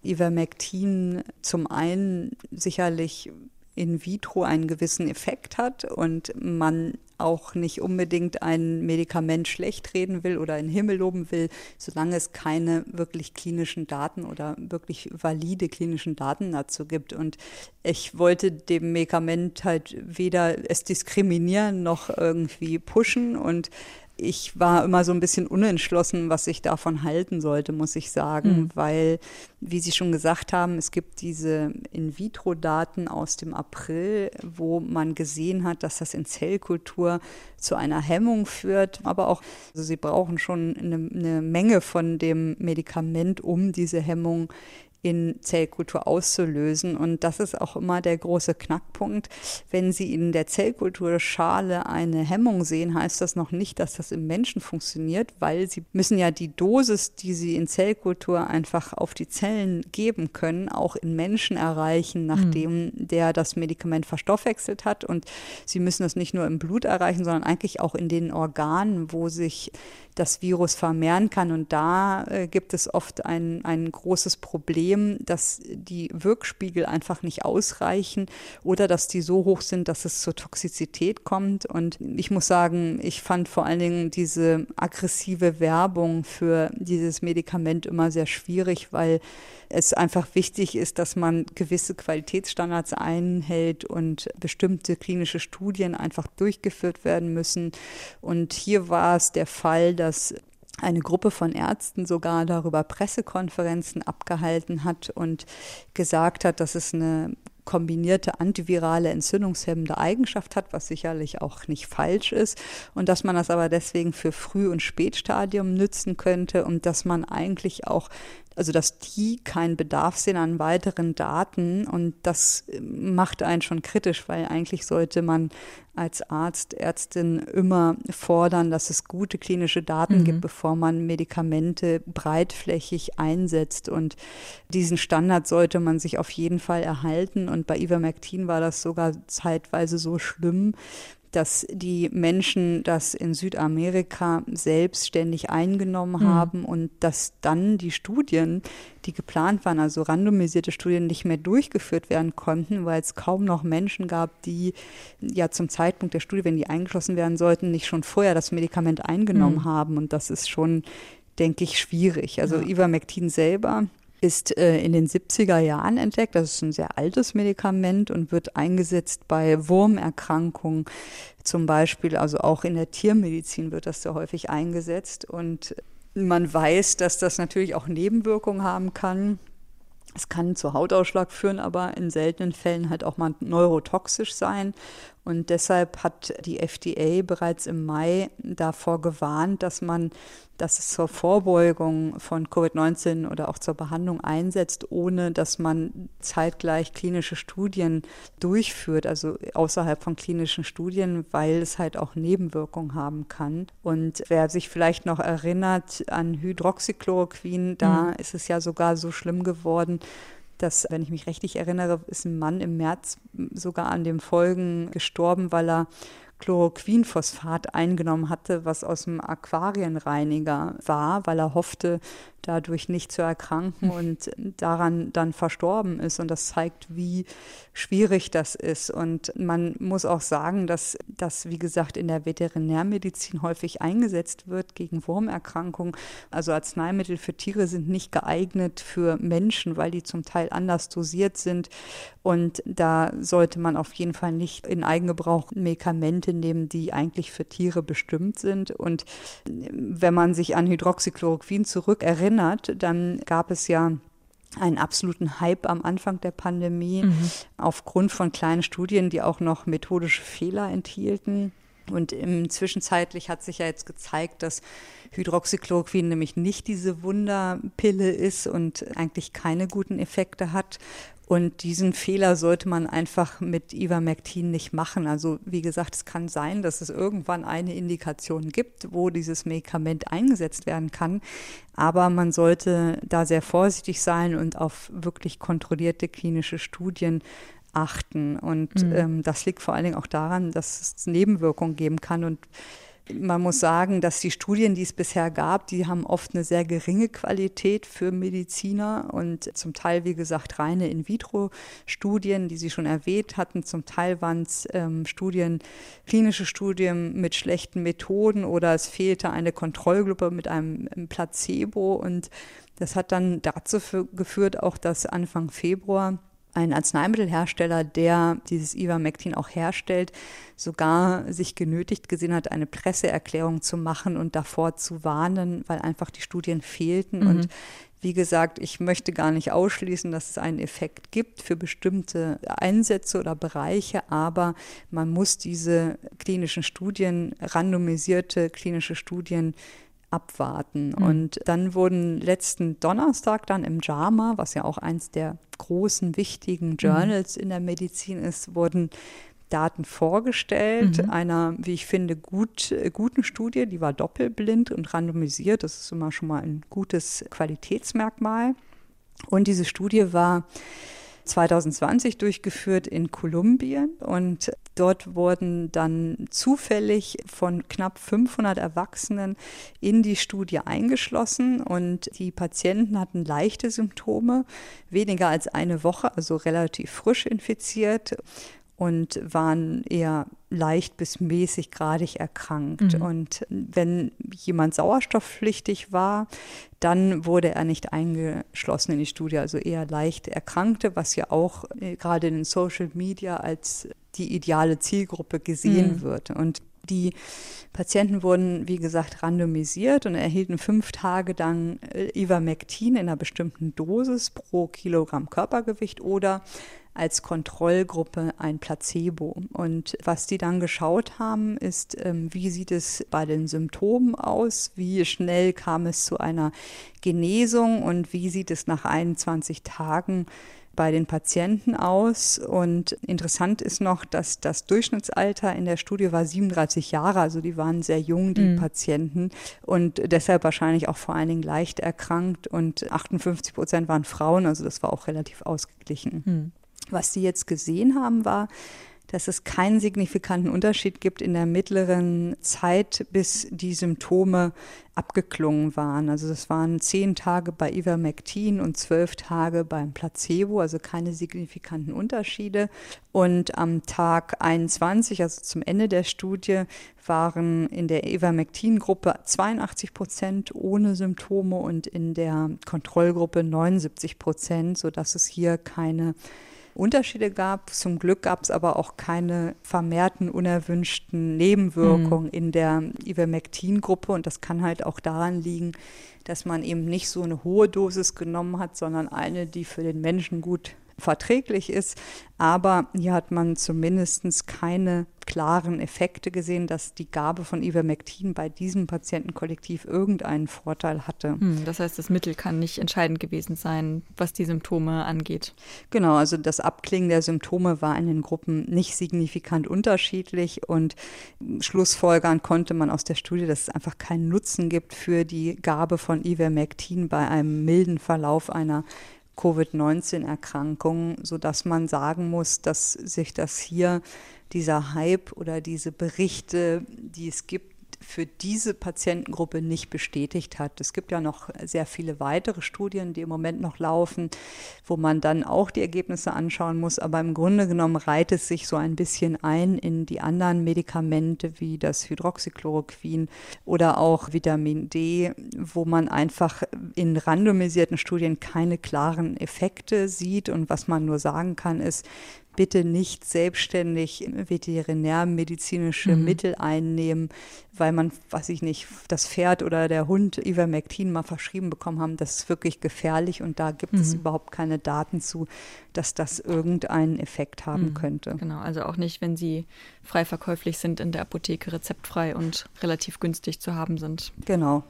Ivermectin zum einen sicherlich in vitro einen gewissen Effekt hat und man auch nicht unbedingt ein Medikament schlecht reden will oder in Himmel loben will, solange es keine wirklich klinischen Daten oder wirklich valide klinischen Daten dazu gibt. Und ich wollte dem Medikament halt weder es diskriminieren noch irgendwie pushen und ich war immer so ein bisschen unentschlossen, was ich davon halten sollte, muss ich sagen, mhm. weil, wie Sie schon gesagt haben, es gibt diese In-vitro-Daten aus dem April, wo man gesehen hat, dass das in Zellkultur zu einer Hemmung führt, aber auch, also Sie brauchen schon eine, eine Menge von dem Medikament, um diese Hemmung in Zellkultur auszulösen. Und das ist auch immer der große Knackpunkt. Wenn Sie in der Zellkulturschale eine Hemmung sehen, heißt das noch nicht, dass das im Menschen funktioniert, weil Sie müssen ja die Dosis, die Sie in Zellkultur einfach auf die Zellen geben können, auch in Menschen erreichen, nachdem mhm. der das Medikament verstoffwechselt hat. Und Sie müssen das nicht nur im Blut erreichen, sondern eigentlich auch in den Organen, wo sich das Virus vermehren kann. Und da äh, gibt es oft ein, ein großes Problem, dass die Wirkspiegel einfach nicht ausreichen oder dass die so hoch sind, dass es zur Toxizität kommt. Und ich muss sagen, ich fand vor allen Dingen diese aggressive Werbung für dieses Medikament immer sehr schwierig, weil es einfach wichtig ist, dass man gewisse Qualitätsstandards einhält und bestimmte klinische Studien einfach durchgeführt werden müssen. Und hier war es der Fall, dass eine Gruppe von Ärzten sogar darüber Pressekonferenzen abgehalten hat und gesagt hat, dass es eine kombinierte antivirale entzündungshemmende Eigenschaft hat, was sicherlich auch nicht falsch ist und dass man das aber deswegen für Früh- und Spätstadium nützen könnte und dass man eigentlich auch also dass die keinen Bedarf sehen an weiteren Daten und das macht einen schon kritisch, weil eigentlich sollte man als Arzt, Ärztin immer fordern, dass es gute klinische Daten mhm. gibt, bevor man Medikamente breitflächig einsetzt. Und diesen Standard sollte man sich auf jeden Fall erhalten. Und bei Ivermectin war das sogar zeitweise so schlimm, dass die Menschen das in Südamerika selbstständig eingenommen mhm. haben und dass dann die Studien, die geplant waren, also randomisierte Studien, nicht mehr durchgeführt werden konnten, weil es kaum noch Menschen gab, die ja zum Zeitpunkt der Studie, wenn die eingeschlossen werden sollten, nicht schon vorher das Medikament eingenommen mhm. haben. Und das ist schon, denke ich, schwierig. Also ja. Ivermectin selber ist äh, in den 70er Jahren entdeckt. Das ist ein sehr altes Medikament und wird eingesetzt bei Wurmerkrankungen zum Beispiel. Also auch in der Tiermedizin wird das sehr häufig eingesetzt. Und man weiß, dass das natürlich auch Nebenwirkungen haben kann. Es kann zu Hautausschlag führen, aber in seltenen Fällen halt auch mal neurotoxisch sein. Und deshalb hat die FDA bereits im Mai davor gewarnt, dass man dass es zur Vorbeugung von Covid-19 oder auch zur Behandlung einsetzt, ohne dass man zeitgleich klinische Studien durchführt, also außerhalb von klinischen Studien, weil es halt auch Nebenwirkungen haben kann. Und wer sich vielleicht noch erinnert an Hydroxychloroquin, da mhm. ist es ja sogar so schlimm geworden, dass, wenn ich mich richtig erinnere, ist ein Mann im März sogar an den Folgen gestorben, weil er Chloroquinphosphat eingenommen hatte, was aus dem Aquarienreiniger war, weil er hoffte, dadurch nicht zu erkranken [laughs] und daran dann verstorben ist. Und das zeigt, wie schwierig das ist. Und man muss auch sagen, dass das, wie gesagt, in der Veterinärmedizin häufig eingesetzt wird gegen Wurmerkrankungen. Also Arzneimittel für Tiere sind nicht geeignet für Menschen, weil die zum Teil anders dosiert sind. Und da sollte man auf jeden Fall nicht in Eigengebrauch Medikamente nehmen, die eigentlich für Tiere bestimmt sind. Und wenn man sich an Hydroxychloroquin zurückerinnert, erinnert, dann gab es ja einen absoluten Hype am Anfang der Pandemie mhm. aufgrund von kleinen Studien, die auch noch methodische Fehler enthielten. Und im Zwischenzeitlich hat sich ja jetzt gezeigt, dass Hydroxychloroquin nämlich nicht diese Wunderpille ist und eigentlich keine guten Effekte hat. Und diesen Fehler sollte man einfach mit Ivermectin nicht machen. Also wie gesagt, es kann sein, dass es irgendwann eine Indikation gibt, wo dieses Medikament eingesetzt werden kann. Aber man sollte da sehr vorsichtig sein und auf wirklich kontrollierte klinische Studien achten. Und mhm. ähm, das liegt vor allen Dingen auch daran, dass es Nebenwirkungen geben kann. Und man muss sagen, dass die Studien, die es bisher gab, die haben oft eine sehr geringe Qualität für Mediziner und zum Teil, wie gesagt, reine In-vitro-Studien, die Sie schon erwähnt hatten. Zum Teil waren es ähm, Studien, klinische Studien mit schlechten Methoden oder es fehlte eine Kontrollgruppe mit einem Placebo und das hat dann dazu geführt, auch dass Anfang Februar ein Arzneimittelhersteller, der dieses Ivermectin auch herstellt, sogar sich genötigt gesehen hat, eine Presseerklärung zu machen und davor zu warnen, weil einfach die Studien fehlten. Mhm. Und wie gesagt, ich möchte gar nicht ausschließen, dass es einen Effekt gibt für bestimmte Einsätze oder Bereiche, aber man muss diese klinischen Studien, randomisierte klinische Studien, abwarten. Mhm. Und dann wurden letzten Donnerstag dann im JAMA, was ja auch eins der großen, wichtigen mhm. Journals mhm. in der Medizin ist, wurden Daten vorgestellt, mhm. einer, wie ich finde, gut, äh, guten Studie, die war doppelblind und randomisiert. Das ist immer schon mal ein gutes Qualitätsmerkmal. Und diese Studie war 2020 durchgeführt in Kolumbien und dort wurden dann zufällig von knapp 500 Erwachsenen in die Studie eingeschlossen und die Patienten hatten leichte Symptome, weniger als eine Woche, also relativ frisch infiziert und waren eher leicht bis mäßig gradig erkrankt. Mhm. Und wenn jemand sauerstoffpflichtig war, dann wurde er nicht eingeschlossen in die Studie, also eher leicht Erkrankte, was ja auch äh, gerade in den Social Media als die ideale Zielgruppe gesehen mhm. wird. Und die Patienten wurden, wie gesagt, randomisiert und erhielten fünf Tage lang äh, Ivermectin in einer bestimmten Dosis pro Kilogramm Körpergewicht oder als Kontrollgruppe ein Placebo. Und was die dann geschaut haben, ist, ähm, wie sieht es bei den Symptomen aus, wie schnell kam es zu einer Genesung und wie sieht es nach 21 Tagen bei den Patienten aus. Und interessant ist noch, dass das Durchschnittsalter in der Studie war 37 Jahre, also die waren sehr jung, die mhm. Patienten, und deshalb wahrscheinlich auch vor allen Dingen leicht erkrankt. Und 58 Prozent waren Frauen, also das war auch relativ ausgeglichen. Mhm. Was sie jetzt gesehen haben, war, dass es keinen signifikanten Unterschied gibt in der mittleren Zeit, bis die Symptome abgeklungen waren. Also das waren zehn Tage bei Ivermectin und zwölf Tage beim Placebo, also keine signifikanten Unterschiede. Und am Tag 21, also zum Ende der Studie, waren in der Ivermectin-Gruppe 82 Prozent ohne Symptome und in der Kontrollgruppe 79 Prozent, sodass es hier keine Unterschiede gab. Zum Glück gab es aber auch keine vermehrten unerwünschten Nebenwirkungen mhm. in der Ivermectin-Gruppe. Und das kann halt auch daran liegen, dass man eben nicht so eine hohe Dosis genommen hat, sondern eine, die für den Menschen gut verträglich ist. Aber hier hat man zumindest keine klaren Effekte gesehen, dass die Gabe von Ivermectin bei diesem Patientenkollektiv irgendeinen Vorteil hatte. Hm, das heißt, das Mittel kann nicht entscheidend gewesen sein, was die Symptome angeht. Genau, also das Abklingen der Symptome war in den Gruppen nicht signifikant unterschiedlich und schlussfolgern konnte man aus der Studie, dass es einfach keinen Nutzen gibt für die Gabe von Ivermectin bei einem milden Verlauf einer Covid-19-Erkrankung, sodass man sagen muss, dass sich das hier, dieser Hype oder diese Berichte, die es gibt, für diese Patientengruppe nicht bestätigt hat. Es gibt ja noch sehr viele weitere Studien, die im Moment noch laufen, wo man dann auch die Ergebnisse anschauen muss. Aber im Grunde genommen reiht es sich so ein bisschen ein in die anderen Medikamente wie das Hydroxychloroquin oder auch Vitamin D, wo man einfach in randomisierten Studien keine klaren Effekte sieht. Und was man nur sagen kann, ist, bitte nicht selbstständig veterinärmedizinische mhm. Mittel einnehmen, weil man, weiß ich nicht, das Pferd oder der Hund Ivermectin mal verschrieben bekommen haben. Das ist wirklich gefährlich und da gibt mhm. es überhaupt keine Daten zu, dass das irgendeinen Effekt haben mhm. könnte. Genau, also auch nicht, wenn sie frei verkäuflich sind in der Apotheke, rezeptfrei und relativ günstig zu haben sind. Genau.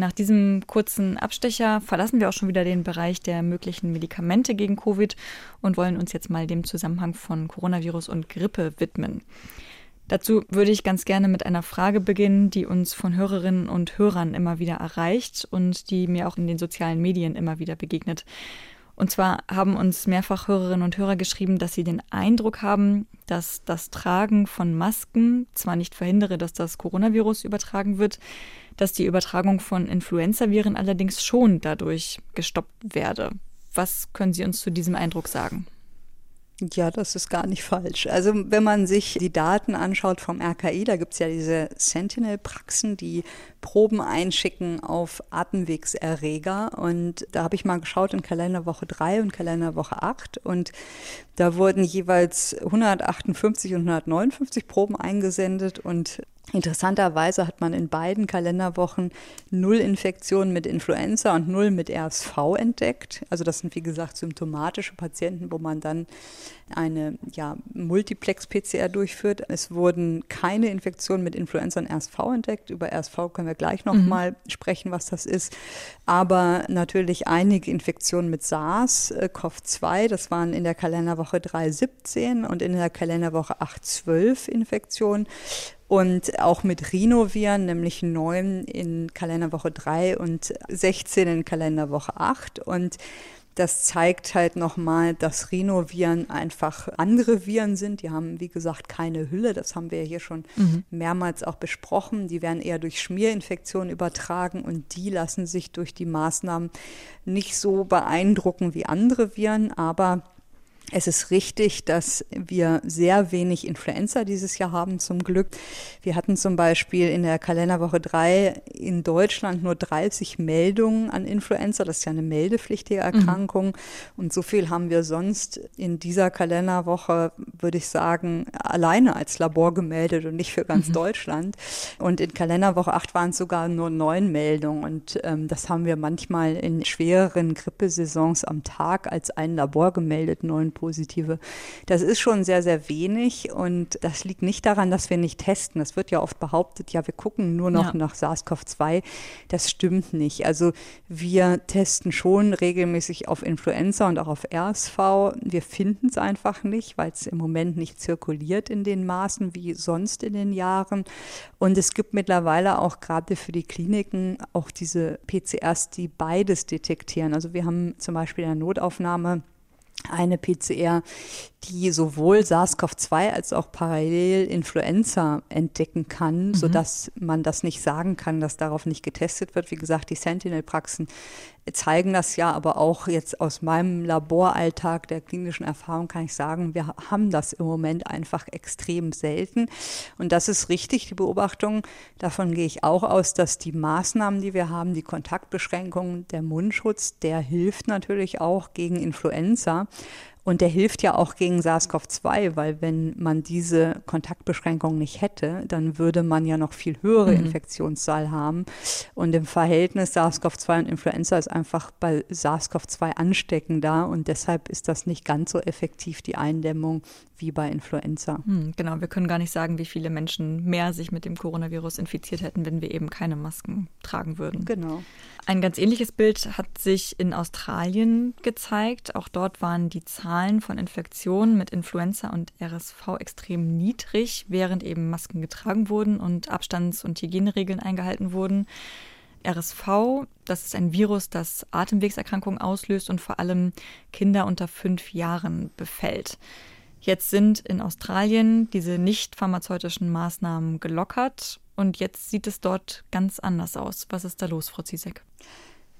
Nach diesem kurzen Abstecher verlassen wir auch schon wieder den Bereich der möglichen Medikamente gegen Covid und wollen uns jetzt mal dem Zusammenhang von Coronavirus und Grippe widmen. Dazu würde ich ganz gerne mit einer Frage beginnen, die uns von Hörerinnen und Hörern immer wieder erreicht und die mir auch in den sozialen Medien immer wieder begegnet. Und zwar haben uns mehrfach Hörerinnen und Hörer geschrieben, dass sie den Eindruck haben, dass das Tragen von Masken zwar nicht verhindere, dass das Coronavirus übertragen wird, dass die Übertragung von Influenzaviren allerdings schon dadurch gestoppt werde. Was können Sie uns zu diesem Eindruck sagen? Ja, das ist gar nicht falsch. Also wenn man sich die Daten anschaut vom RKI, da gibt es ja diese Sentinel-Praxen, die Proben einschicken auf Atemwegserreger. Und da habe ich mal geschaut in Kalenderwoche 3 und Kalenderwoche 8. Und da wurden jeweils 158 und 159 Proben eingesendet. Und Interessanterweise hat man in beiden Kalenderwochen null Infektionen mit Influenza und null mit RSV entdeckt. Also das sind wie gesagt symptomatische Patienten, wo man dann eine ja, Multiplex-PCR durchführt. Es wurden keine Infektionen mit Influenza und RSV entdeckt. Über RSV können wir gleich nochmal mhm. sprechen, was das ist. Aber natürlich einige Infektionen mit SARS-CoV-2. Das waren in der Kalenderwoche 3 17 und in der Kalenderwoche 8 12 Infektionen und auch mit Rhinoviren, nämlich neun in Kalenderwoche 3 und 16 in Kalenderwoche 8. Und das zeigt halt nochmal, dass Rhinoviren einfach andere Viren sind. Die haben, wie gesagt, keine Hülle. Das haben wir hier schon mhm. mehrmals auch besprochen. Die werden eher durch Schmierinfektionen übertragen und die lassen sich durch die Maßnahmen nicht so beeindrucken wie andere Viren. Aber es ist richtig, dass wir sehr wenig Influenza dieses Jahr haben, zum Glück. Wir hatten zum Beispiel in der Kalenderwoche 3 in Deutschland nur 30 Meldungen an Influenza. Das ist ja eine meldepflichtige Erkrankung. Mhm. Und so viel haben wir sonst in dieser Kalenderwoche, würde ich sagen, alleine als Labor gemeldet und nicht für ganz mhm. Deutschland. Und in Kalenderwoche 8 waren es sogar nur neun Meldungen. Und ähm, das haben wir manchmal in schwereren Grippesaisons am Tag als ein Labor gemeldet, neun positive. Das ist schon sehr, sehr wenig und das liegt nicht daran, dass wir nicht testen. Das wird ja oft behauptet, ja, wir gucken nur noch ja. nach SARS-CoV-2. Das stimmt nicht. Also wir testen schon regelmäßig auf Influenza und auch auf RSV. Wir finden es einfach nicht, weil es im Moment nicht zirkuliert in den Maßen wie sonst in den Jahren. Und es gibt mittlerweile auch gerade für die Kliniken auch diese PCRs, die beides detektieren. Also wir haben zum Beispiel in der Notaufnahme eine PCR, die sowohl SARS-CoV-2 als auch parallel Influenza entdecken kann, mhm. sodass man das nicht sagen kann, dass darauf nicht getestet wird. Wie gesagt, die Sentinel-Praxen zeigen das ja, aber auch jetzt aus meinem Laboralltag der klinischen Erfahrung kann ich sagen, wir haben das im Moment einfach extrem selten. Und das ist richtig, die Beobachtung. Davon gehe ich auch aus, dass die Maßnahmen, die wir haben, die Kontaktbeschränkungen, der Mundschutz, der hilft natürlich auch gegen Influenza. Und der hilft ja auch gegen SARS-CoV-2, weil wenn man diese Kontaktbeschränkung nicht hätte, dann würde man ja noch viel höhere mhm. Infektionszahl haben. Und im Verhältnis SARS-CoV-2 und Influenza ist einfach bei SARS-CoV-2 ansteckender und deshalb ist das nicht ganz so effektiv, die Eindämmung, wie bei Influenza. Hm, genau, wir können gar nicht sagen, wie viele Menschen mehr sich mit dem Coronavirus infiziert hätten, wenn wir eben keine Masken tragen würden. Genau. Ein ganz ähnliches Bild hat sich in Australien gezeigt. Auch dort waren die Zahlen von Infektionen mit Influenza und RSV extrem niedrig, während eben Masken getragen wurden und Abstands- und Hygieneregeln eingehalten wurden. RSV, das ist ein Virus, das Atemwegserkrankungen auslöst und vor allem Kinder unter fünf Jahren befällt. Jetzt sind in Australien diese nicht pharmazeutischen Maßnahmen gelockert und jetzt sieht es dort ganz anders aus. Was ist da los, Frau Zizek?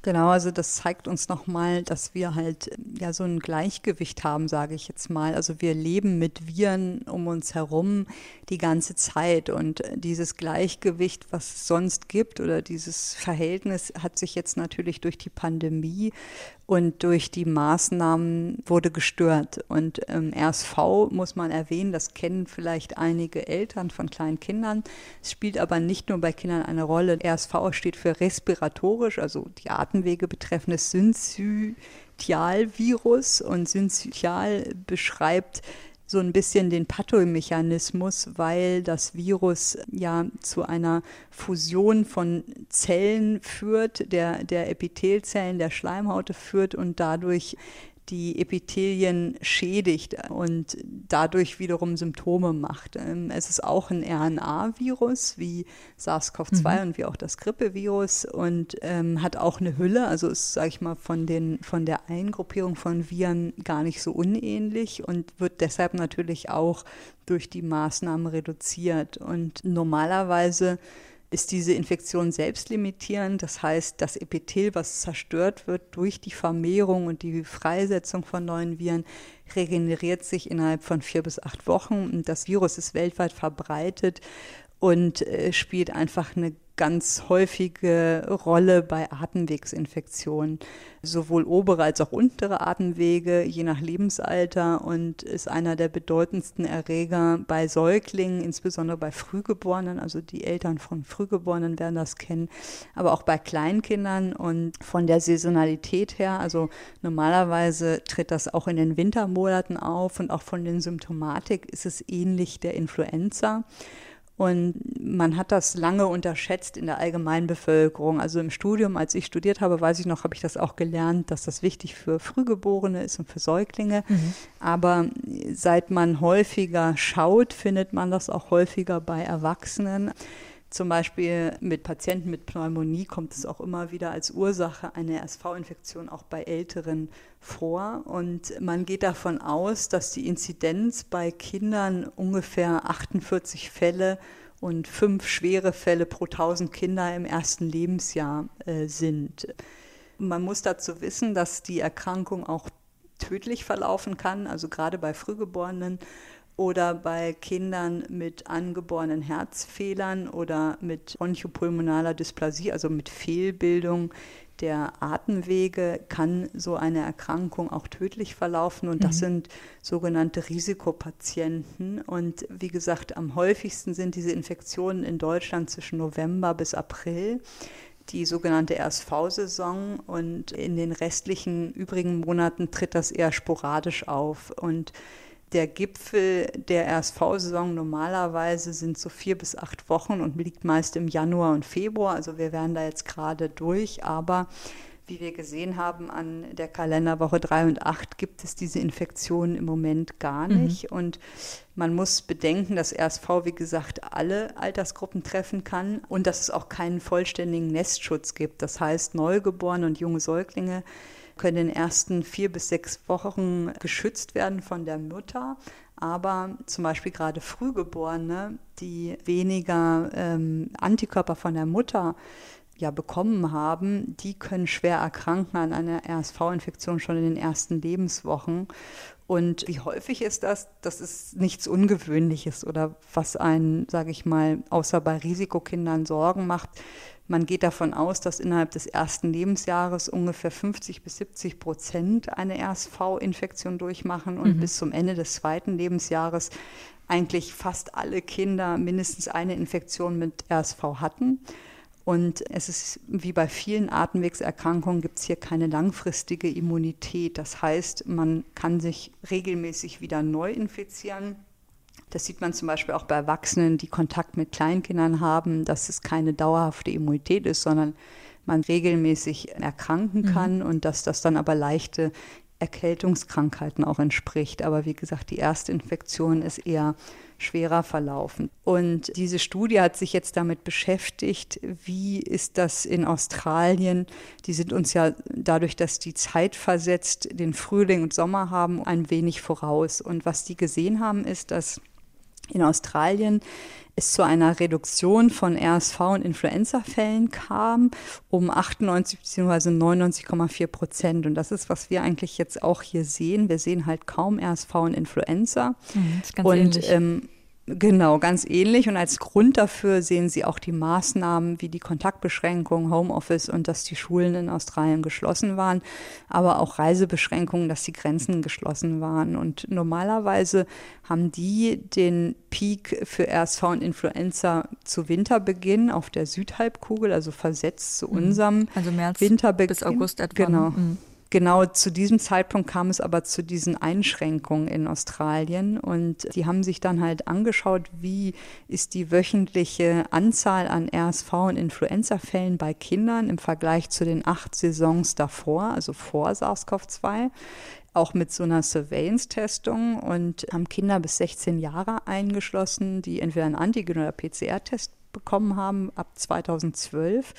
Genau, also das zeigt uns nochmal, dass wir halt ja so ein Gleichgewicht haben, sage ich jetzt mal. Also wir leben mit Viren um uns herum die ganze Zeit und dieses Gleichgewicht, was es sonst gibt oder dieses Verhältnis hat sich jetzt natürlich durch die Pandemie und durch die Maßnahmen wurde gestört. Und ähm, RSV muss man erwähnen, das kennen vielleicht einige Eltern von kleinen Kindern. Es spielt aber nicht nur bei Kindern eine Rolle. RSV steht für respiratorisch, also die Atemwege betreffendes Syncytialvirus. Und Syncytial beschreibt so ein bisschen den Pathomechanismus, weil das Virus ja zu einer Fusion von Zellen führt, der, der Epithelzellen der Schleimhaute führt und dadurch die Epithelien schädigt und dadurch wiederum Symptome macht. Ähm, es ist auch ein RNA-Virus wie SARS-CoV-2 mhm. und wie auch das Grippevirus und ähm, hat auch eine Hülle, also ist, sage ich mal, von, den, von der Eingruppierung von Viren gar nicht so unähnlich und wird deshalb natürlich auch durch die Maßnahmen reduziert. Und normalerweise ist diese Infektion selbstlimitierend. Das heißt, das Epithel, was zerstört wird durch die Vermehrung und die Freisetzung von neuen Viren, regeneriert sich innerhalb von vier bis acht Wochen. Und das Virus ist weltweit verbreitet und äh, spielt einfach eine ganz häufige Rolle bei Atemwegsinfektionen, sowohl obere als auch untere Atemwege, je nach Lebensalter und ist einer der bedeutendsten Erreger bei Säuglingen, insbesondere bei Frühgeborenen, also die Eltern von Frühgeborenen werden das kennen, aber auch bei Kleinkindern. Und von der Saisonalität her, also normalerweise tritt das auch in den Wintermonaten auf und auch von den Symptomatik ist es ähnlich der Influenza. Und man hat das lange unterschätzt in der allgemeinen Bevölkerung. Also im Studium, als ich studiert habe, weiß ich noch, habe ich das auch gelernt, dass das wichtig für Frühgeborene ist und für Säuglinge. Mhm. Aber seit man häufiger schaut, findet man das auch häufiger bei Erwachsenen. Zum Beispiel mit Patienten mit Pneumonie kommt es auch immer wieder als Ursache eine RSV-Infektion auch bei Älteren vor. Und man geht davon aus, dass die Inzidenz bei Kindern ungefähr 48 Fälle und fünf schwere Fälle pro 1000 Kinder im ersten Lebensjahr äh, sind. Man muss dazu wissen, dass die Erkrankung auch tödlich verlaufen kann, also gerade bei Frühgeborenen oder bei Kindern mit angeborenen Herzfehlern oder mit bronchopulmonaler Dysplasie, also mit Fehlbildung der Atemwege, kann so eine Erkrankung auch tödlich verlaufen. Und das mhm. sind sogenannte Risikopatienten. Und wie gesagt, am häufigsten sind diese Infektionen in Deutschland zwischen November bis April die sogenannte RSV-Saison und in den restlichen übrigen Monaten tritt das eher sporadisch auf. Und der Gipfel der RSV-Saison normalerweise sind so vier bis acht Wochen und liegt meist im Januar und Februar. Also wir wären da jetzt gerade durch, aber Wie wir gesehen haben an der Kalenderwoche 3 und 8 gibt es diese Infektionen im Moment gar mhm. nicht. Mhm. Und man muss bedenken, dass RSV, wie gesagt, alle Altersgruppen treffen kann und dass es auch keinen vollständigen Nestschutz gibt. Das heißt, Neugeborene und junge Säuglinge können in den ersten vier bis sechs Wochen geschützt werden von der Mutter. Aber zum Beispiel gerade Frühgeborene, die weniger ähm, Antikörper von der Mutter ja bekommen haben, die können schwer erkranken an einer RSV-Infektion schon in den ersten Lebenswochen. Und wie häufig ist das? Das ist nichts Ungewöhnliches oder was einen, sage ich mal, außer bei Risikokindern Sorgen macht. Man geht davon aus, dass innerhalb des ersten Lebensjahres ungefähr 50 bis 70 Prozent eine RSV-Infektion durchmachen und mhm. bis zum Ende des zweiten Lebensjahres eigentlich fast alle Kinder mindestens eine Infektion mit RSV hatten. Und es ist wie bei vielen Atemwegserkrankungen gibt es hier keine langfristige Immunität. Das heißt, man kann sich regelmäßig wieder neu infizieren. Das sieht man zum Beispiel auch bei Erwachsenen, die Kontakt mit Kleinkindern haben, dass es keine dauerhafte Immunität ist, sondern man regelmäßig erkranken mhm. kann mhm. und dass das dann aber leichte Erkältungskrankheiten auch entspricht. Aber wie gesagt, die erste Infektion ist eher schwerer verlaufen. Und diese Studie hat sich jetzt damit beschäftigt, wie ist das in Australien? Die sind uns ja dadurch, dass die Zeit versetzt, den Frühling und Sommer haben, ein wenig voraus. Und was die gesehen haben, ist, dass in Australien es zu einer Reduktion von RSV und Influenza-Fällen kam um 98 bzw. 99,4 Prozent. Und das ist, was wir eigentlich jetzt auch hier sehen. Wir sehen halt kaum RSV und Influenza. Mhm, und ähm, Genau, ganz ähnlich. Und als Grund dafür sehen Sie auch die Maßnahmen wie die Kontaktbeschränkung, Homeoffice und dass die Schulen in Australien geschlossen waren, aber auch Reisebeschränkungen, dass die Grenzen geschlossen waren. Und normalerweise haben die den Peak für RSV und Influenza zu Winterbeginn auf der Südhalbkugel, also versetzt zu mhm. unserem also März Winterbeginn. bis August etwa. Genau. Mhm. Genau zu diesem Zeitpunkt kam es aber zu diesen Einschränkungen in Australien und die haben sich dann halt angeschaut, wie ist die wöchentliche Anzahl an RSV und Influenza-Fällen bei Kindern im Vergleich zu den acht Saisons davor, also vor SARS-CoV-2 auch mit so einer Surveillance-Testung. Und haben Kinder bis 16 Jahre eingeschlossen, die entweder einen Antigen- oder PCR-Test bekommen haben ab 2012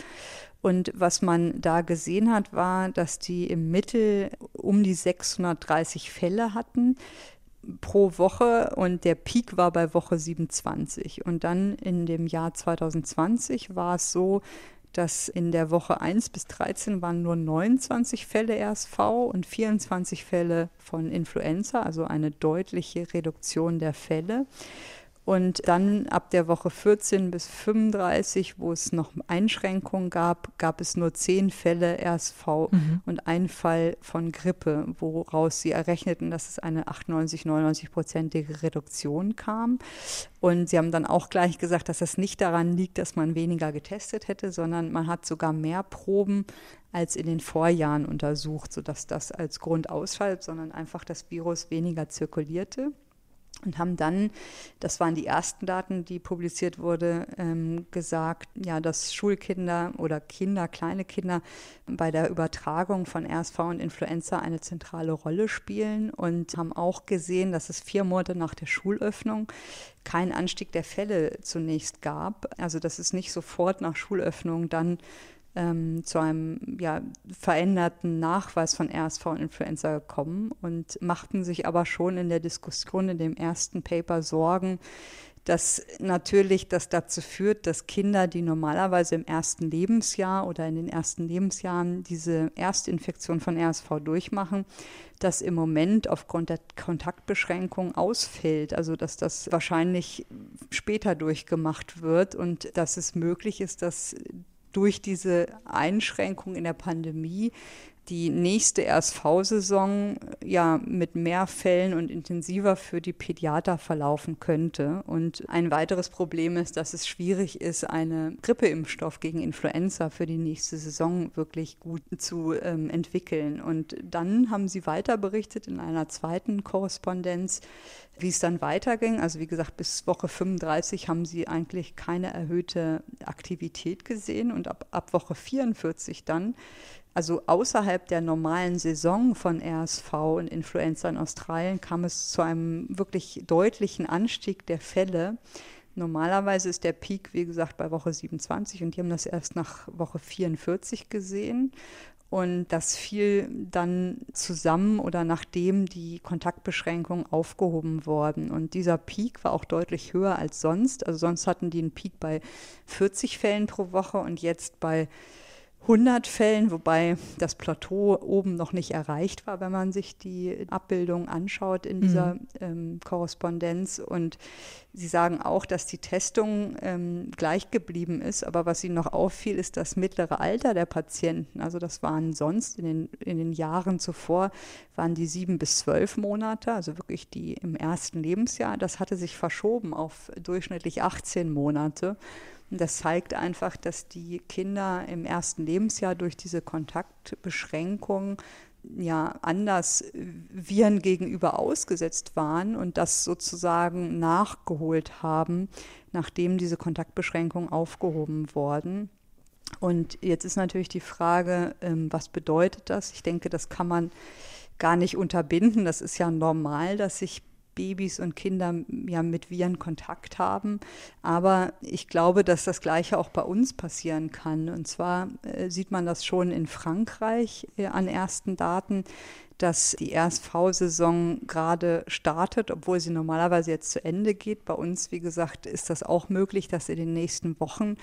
und was man da gesehen hat, war, dass die im Mittel um die 630 Fälle hatten pro Woche und der Peak war bei Woche 27. Und dann in dem Jahr 2020 war es so, dass in der Woche 1 bis 13 waren nur 29 Fälle RSV und 24 Fälle von Influenza, also eine deutliche Reduktion der Fälle. Und dann ab der Woche 14 bis 35, wo es noch Einschränkungen gab, gab es nur zehn Fälle RSV mhm. und ein Fall von Grippe, woraus sie errechneten, dass es eine 98, 99-prozentige Reduktion kam. Und sie haben dann auch gleich gesagt, dass das nicht daran liegt, dass man weniger getestet hätte, sondern man hat sogar mehr Proben als in den Vorjahren untersucht, sodass das als Grund ausfällt, sondern einfach das Virus weniger zirkulierte und haben dann, das waren die ersten Daten, die publiziert wurde, ähm, gesagt, ja, dass Schulkinder oder Kinder, kleine Kinder bei der Übertragung von RSV und Influenza eine zentrale Rolle spielen und haben auch gesehen, dass es vier Monate nach der Schulöffnung keinen Anstieg der Fälle zunächst gab. Also dass es nicht sofort nach Schulöffnung dann ähm, zu einem ja, veränderten Nachweis von RSV und Influenza gekommen und machten sich aber schon in der Diskussion in dem ersten Paper Sorgen, dass natürlich das dazu führt, dass Kinder, die normalerweise im ersten Lebensjahr oder in den ersten Lebensjahren diese Erstinfektion von RSV durchmachen, dass im Moment aufgrund der Kontaktbeschränkung ausfällt. Also dass das wahrscheinlich später durchgemacht wird und dass es möglich ist, dass durch diese Einschränkung in der Pandemie die nächste RSV-Saison ja mit mehr Fällen und intensiver für die Pädiater verlaufen könnte. Und ein weiteres Problem ist, dass es schwierig ist, einen Grippeimpfstoff gegen Influenza für die nächste Saison wirklich gut zu ähm, entwickeln. Und dann haben sie weiter berichtet in einer zweiten Korrespondenz, wie es dann weiterging, also wie gesagt, bis Woche 35 haben sie eigentlich keine erhöhte Aktivität gesehen und ab, ab Woche 44 dann Also außerhalb der normalen Saison von RSV und Influenza in Australien kam es zu einem wirklich deutlichen Anstieg der Fälle. Normalerweise ist der Peak, wie gesagt, bei Woche 27 und die haben das erst nach Woche 44 gesehen. Und das fiel dann zusammen oder nachdem die Kontaktbeschränkungen aufgehoben wurden. Und dieser Peak war auch deutlich höher als sonst. Also sonst hatten die einen Peak bei 40 Fällen pro Woche und jetzt bei 100 Fällen, wobei das Plateau oben noch nicht erreicht war, wenn man sich die Abbildung anschaut in dieser mhm. ähm, Korrespondenz. Und Sie sagen auch, dass die Testung ähm, gleich geblieben ist, aber was Ihnen noch auffiel, ist das mittlere Alter der Patienten. Also das waren sonst in den, in den Jahren zuvor, waren die sieben bis zwölf Monate, also wirklich die im ersten Lebensjahr. Das hatte sich verschoben auf durchschnittlich 18 Monate. Das zeigt einfach, dass die Kinder im ersten Lebensjahr durch diese Kontaktbeschränkung ja anders Viren gegenüber ausgesetzt waren und das sozusagen nachgeholt haben, nachdem diese Kontaktbeschränkungen aufgehoben wurden. Und jetzt ist natürlich die Frage, ähm, was bedeutet das? Ich denke, das kann man gar nicht unterbinden. Das ist ja normal, dass sich Babys und Kinder ja mit Viren Kontakt haben. Aber ich glaube, dass das Gleiche auch bei uns passieren kann. Und zwar äh, sieht man das schon in Frankreich äh, an ersten Daten dass die RSV-Saison gerade startet, obwohl sie normalerweise jetzt zu Ende geht. Bei uns, wie gesagt, ist das auch möglich, dass in den nächsten Wochen,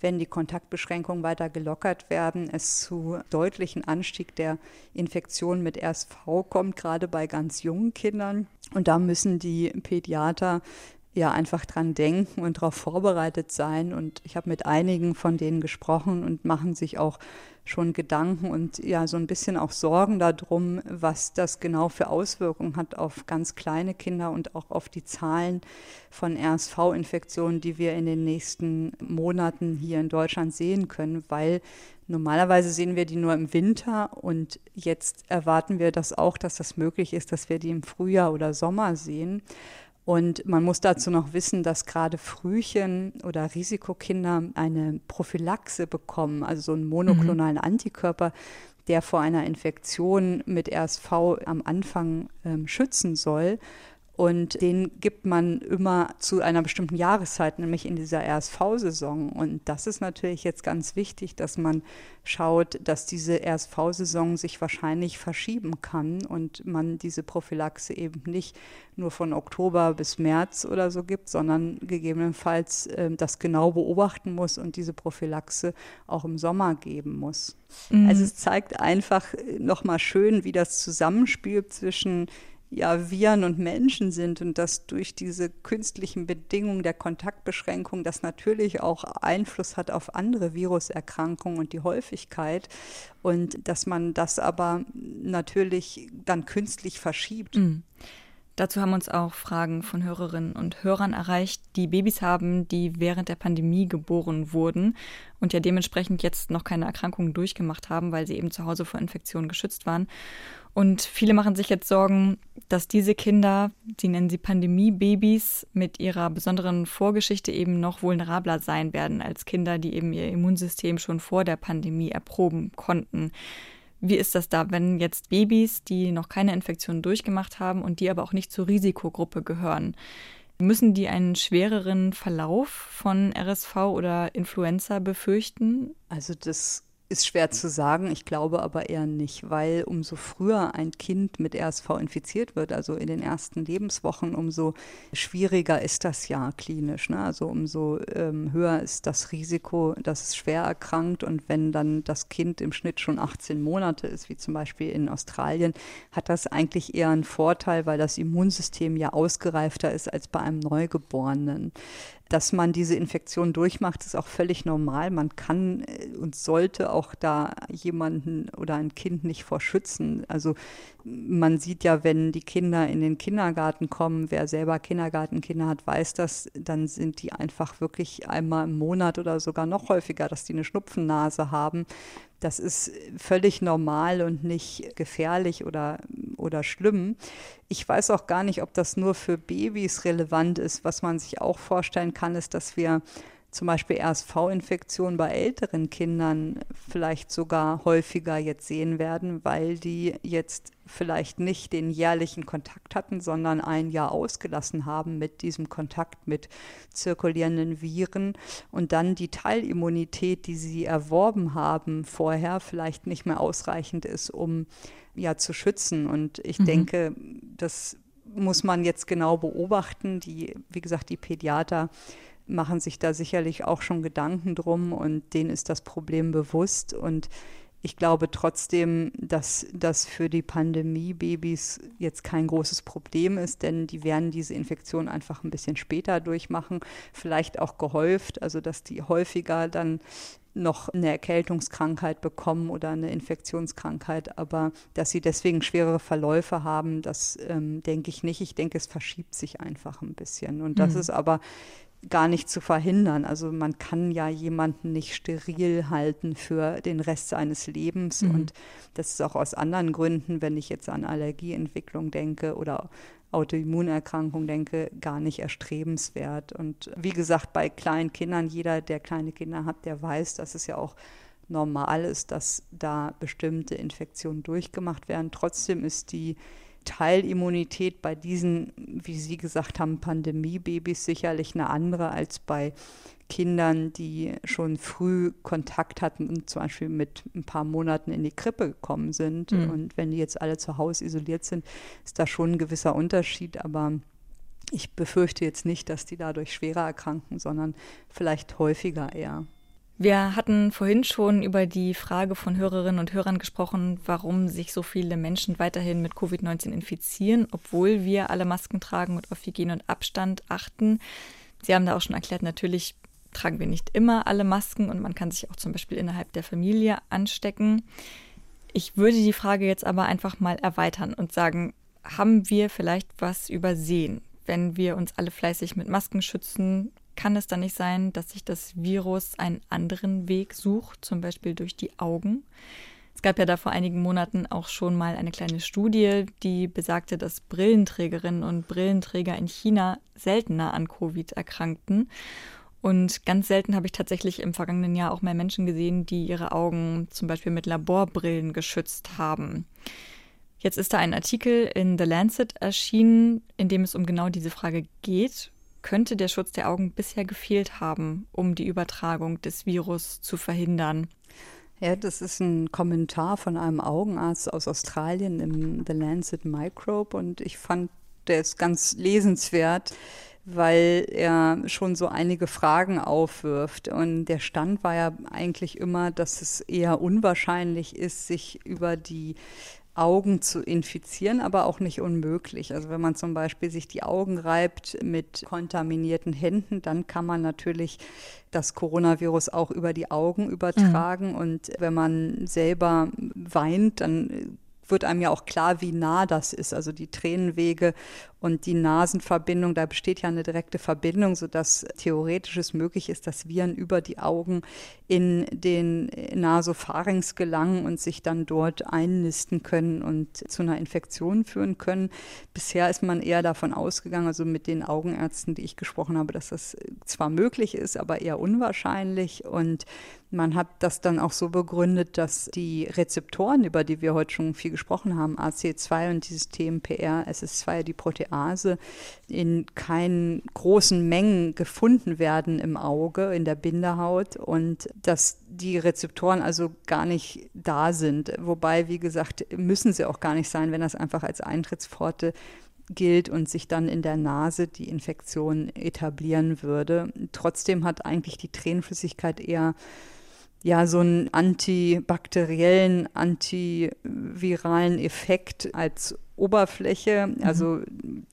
wenn die Kontaktbeschränkungen weiter gelockert werden, es zu deutlichen Anstieg der Infektion mit RSV kommt, gerade bei ganz jungen Kindern. Und da müssen die Pädiater ja einfach dran denken und darauf vorbereitet sein. Und ich habe mit einigen von denen gesprochen und machen sich auch schon Gedanken und ja so ein bisschen auch Sorgen darum, was das genau für Auswirkungen hat auf ganz kleine Kinder und auch auf die Zahlen von RSV-Infektionen, die wir in den nächsten Monaten hier in Deutschland sehen können, weil Normalerweise sehen wir die nur im Winter und jetzt erwarten wir das auch, dass das möglich ist, dass wir die im Frühjahr oder Sommer sehen. Und man muss dazu noch wissen, dass gerade Frühchen oder Risikokinder eine Prophylaxe bekommen, also so einen monoklonalen mhm. Antikörper, der vor einer Infektion mit RSV am Anfang ähm, schützen soll. Und den gibt man immer zu einer bestimmten Jahreszeit, nämlich in dieser RSV-Saison. Und das ist natürlich jetzt ganz wichtig, dass man schaut, dass diese RSV-Saison sich wahrscheinlich verschieben kann und man diese Prophylaxe eben nicht nur von Oktober bis März oder so gibt, sondern gegebenenfalls äh, das genau beobachten muss und diese Prophylaxe auch im Sommer geben muss. Mhm. Also es zeigt einfach nochmal schön, wie das Zusammenspiel zwischen ja Viren und Menschen sind und dass durch diese künstlichen Bedingungen der Kontaktbeschränkung das natürlich auch Einfluss hat auf andere Viruserkrankungen und die Häufigkeit und dass man das aber natürlich dann künstlich verschiebt. Mhm. Dazu haben uns auch Fragen von Hörerinnen und Hörern erreicht, die Babys haben, die während der Pandemie geboren wurden und ja dementsprechend jetzt noch keine Erkrankungen durchgemacht haben, weil sie eben zu Hause vor Infektionen geschützt waren. Und viele machen sich jetzt Sorgen, dass diese Kinder, sie nennen sie Pandemie-Babys, mit ihrer besonderen Vorgeschichte eben noch vulnerabler sein werden als Kinder, die eben ihr Immunsystem schon vor der Pandemie erproben konnten. Wie ist das da, wenn jetzt Babys, die noch keine Infektion durchgemacht haben und die aber auch nicht zur Risikogruppe gehören, müssen die einen schwereren Verlauf von RSV oder Influenza befürchten? Also das ist schwer zu sagen, ich glaube aber eher nicht, weil umso früher ein Kind mit RSV infiziert wird, also in den ersten Lebenswochen, umso schwieriger ist das ja klinisch. Ne? Also umso ähm, höher ist das Risiko, dass es schwer erkrankt. Und wenn dann das Kind im Schnitt schon 18 Monate ist, wie zum Beispiel in Australien, hat das eigentlich eher einen Vorteil, weil das Immunsystem ja ausgereifter ist als bei einem Neugeborenen. Dass man diese Infektion durchmacht, ist auch völlig normal. Man kann äh, und sollte auch da jemanden oder ein Kind nicht vor schützen. Also man sieht ja, wenn die Kinder in den Kindergarten kommen, wer selber Kindergartenkinder hat, weiß das, dann sind die einfach wirklich einmal im Monat oder sogar noch häufiger, dass die eine Schnupfennase haben. Das ist völlig normal und nicht gefährlich oder, oder schlimm. Ich weiß auch gar nicht, ob das nur für Babys relevant ist. Was man sich auch vorstellen kann, ist, dass wir zum Beispiel RSV-Infektionen bei älteren Kindern vielleicht sogar häufiger jetzt sehen werden, weil die jetzt vielleicht nicht den jährlichen Kontakt hatten, sondern ein Jahr ausgelassen haben mit diesem Kontakt mit zirkulierenden Viren und dann die Teilimmunität, die sie erworben haben vorher, vielleicht nicht mehr ausreichend ist, um ja zu schützen. Und ich mhm. denke, das muss man jetzt genau beobachten. Die, wie gesagt, die Pädiater machen sich da sicherlich auch schon Gedanken drum und denen ist das Problem bewusst und ich glaube trotzdem, dass das für die Pandemie-Babys jetzt kein großes Problem ist, denn die werden diese Infektion einfach ein bisschen später durchmachen, vielleicht auch gehäuft, also dass die häufiger dann noch eine Erkältungskrankheit bekommen oder eine Infektionskrankheit, aber dass sie deswegen schwerere Verläufe haben, das ähm, denke ich nicht. Ich denke, es verschiebt sich einfach ein bisschen. Und das mhm. ist aber gar nicht zu verhindern. Also man kann ja jemanden nicht steril halten für den Rest seines Lebens. Mhm. Und das ist auch aus anderen Gründen, wenn ich jetzt an Allergieentwicklung denke oder Autoimmunerkrankung denke, gar nicht erstrebenswert. Und wie gesagt, bei kleinen Kindern, jeder, der kleine Kinder hat, der weiß, dass es ja auch normal ist, dass da bestimmte Infektionen durchgemacht werden. Trotzdem ist die Teilimmunität bei diesen, wie Sie gesagt haben, Pandemiebabys sicherlich eine andere als bei Kindern, die schon früh Kontakt hatten und zum Beispiel mit ein paar Monaten in die Krippe gekommen sind. Mhm. Und wenn die jetzt alle zu Hause isoliert sind, ist da schon ein gewisser Unterschied. Aber ich befürchte jetzt nicht, dass die dadurch schwerer erkranken, sondern vielleicht häufiger eher. Wir hatten vorhin schon über die Frage von Hörerinnen und Hörern gesprochen, warum sich so viele Menschen weiterhin mit Covid-19 infizieren, obwohl wir alle Masken tragen und auf Hygiene und Abstand achten. Sie haben da auch schon erklärt, natürlich tragen wir nicht immer alle Masken und man kann sich auch zum Beispiel innerhalb der Familie anstecken. Ich würde die Frage jetzt aber einfach mal erweitern und sagen, haben wir vielleicht was übersehen, wenn wir uns alle fleißig mit Masken schützen kann es dann nicht sein, dass sich das Virus einen anderen Weg sucht, zum Beispiel durch die Augen? Es gab ja da vor einigen Monaten auch schon mal eine kleine Studie, die besagte, dass Brillenträgerinnen und Brillenträger in China seltener an Covid erkrankten. Und ganz selten habe ich tatsächlich im vergangenen Jahr auch mehr Menschen gesehen, die ihre Augen zum Beispiel mit Laborbrillen geschützt haben. Jetzt ist da ein Artikel in The Lancet erschienen, in dem es um genau diese Frage geht könnte der Schutz der Augen bisher gefehlt haben, um die Übertragung des Virus zu verhindern. Ja, das ist ein Kommentar von einem Augenarzt aus Australien im The Lancet Microbe und ich fand, der ist ganz lesenswert, weil er schon so einige Fragen aufwirft. Und der Stand war ja eigentlich immer, dass es eher unwahrscheinlich ist, sich über die Augen zu infizieren, aber auch nicht unmöglich. Also wenn man zum Beispiel sich die Augen reibt mit kontaminierten Händen, dann kann man natürlich das Coronavirus auch über die Augen übertragen. Mhm. Und wenn man selber weint, dann wird einem ja auch klar, wie nah das ist. Also die Tränenwege und die Nasenverbindung, da besteht ja eine direkte Verbindung, sodass theoretisch es möglich ist, dass Viren über die Augen in den Nasopharynx gelangen und sich dann dort einnisten können und zu einer Infektion führen können. Bisher ist man eher davon ausgegangen, also mit den Augenärzten, die ich gesprochen habe, dass das zwar möglich ist, aber eher unwahrscheinlich. Und man hat das dann auch so begründet, dass die Rezeptoren, über die wir heute schon viel gesprochen haben, AC2 und dieses TMPR, SS2, die Protease, in keinen großen Mengen gefunden werden im Auge, in der Bindehaut und dass die Rezeptoren also gar nicht da sind. Wobei, wie gesagt, müssen sie auch gar nicht sein, wenn das einfach als Eintrittspforte gilt und sich dann in der Nase die Infektion etablieren würde. Trotzdem hat eigentlich die Tränenflüssigkeit eher ja so einen antibakteriellen, antiviralen Effekt als Oberfläche. Mhm. Also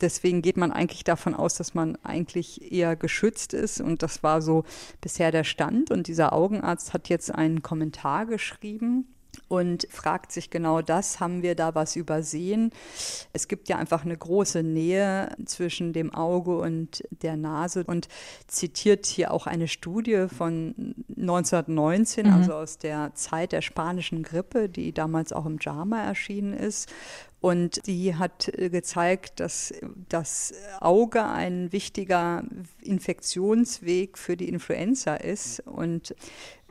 deswegen geht man eigentlich davon aus, dass man eigentlich eher geschützt ist. Und das war so bisher der Stand. Und dieser Augenarzt hat jetzt einen Kommentar geschrieben und fragt sich genau das, haben wir da was übersehen? Es gibt ja einfach eine große Nähe zwischen dem Auge und der Nase und zitiert hier auch eine Studie von 1919, mhm. also aus der Zeit der spanischen Grippe, die damals auch im JAMA erschienen ist. Und die hat gezeigt, dass das Auge ein wichtiger Infektionsweg für die Influenza ist. Und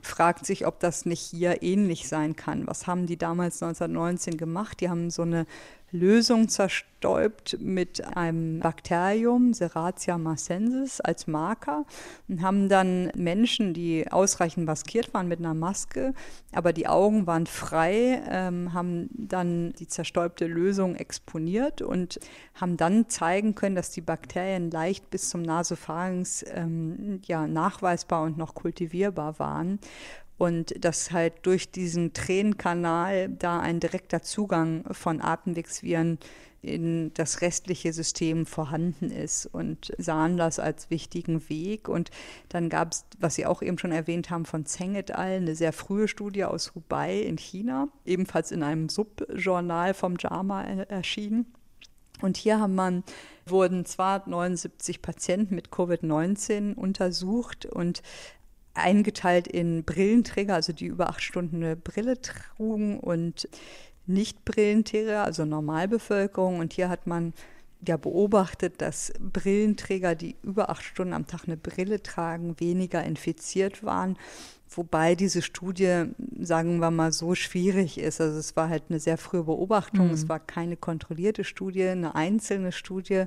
fragt sich, ob das nicht hier ähnlich sein kann. Was haben die damals 1919 gemacht? Die haben so eine Lösung zerstäubt mit einem Bakterium, Serratia marcensis, als Marker und haben dann Menschen, die ausreichend maskiert waren mit einer Maske, aber die Augen waren frei, ähm, haben dann die zerstäubte Lösung exponiert und haben dann zeigen können, dass die Bakterien leicht bis zum Nasopharynx ähm, ja, nachweisbar und noch kultivierbar waren und dass halt durch diesen Tränenkanal da ein direkter Zugang von Atemwegsviren in das restliche System vorhanden ist und sahen das als wichtigen Weg. Und dann gab es, was Sie auch eben schon erwähnt haben, von Zeng et al., eine sehr frühe Studie aus Hubei in China, ebenfalls in einem Subjournal vom JAMA erschienen. Und hier haben man, wurden zwar 79 Patienten mit Covid-19 untersucht und eingeteilt in Brillenträger, also die über acht Stunden eine Brille trugen und Nicht-Brillenträger, also Normalbevölkerung. Und hier hat man ja beobachtet, dass Brillenträger, die über acht Stunden am Tag eine Brille tragen, weniger infiziert waren. Wobei diese Studie, sagen wir mal, so schwierig ist. Also es war halt eine sehr frühe Beobachtung, mhm. es war keine kontrollierte Studie, eine einzelne Studie.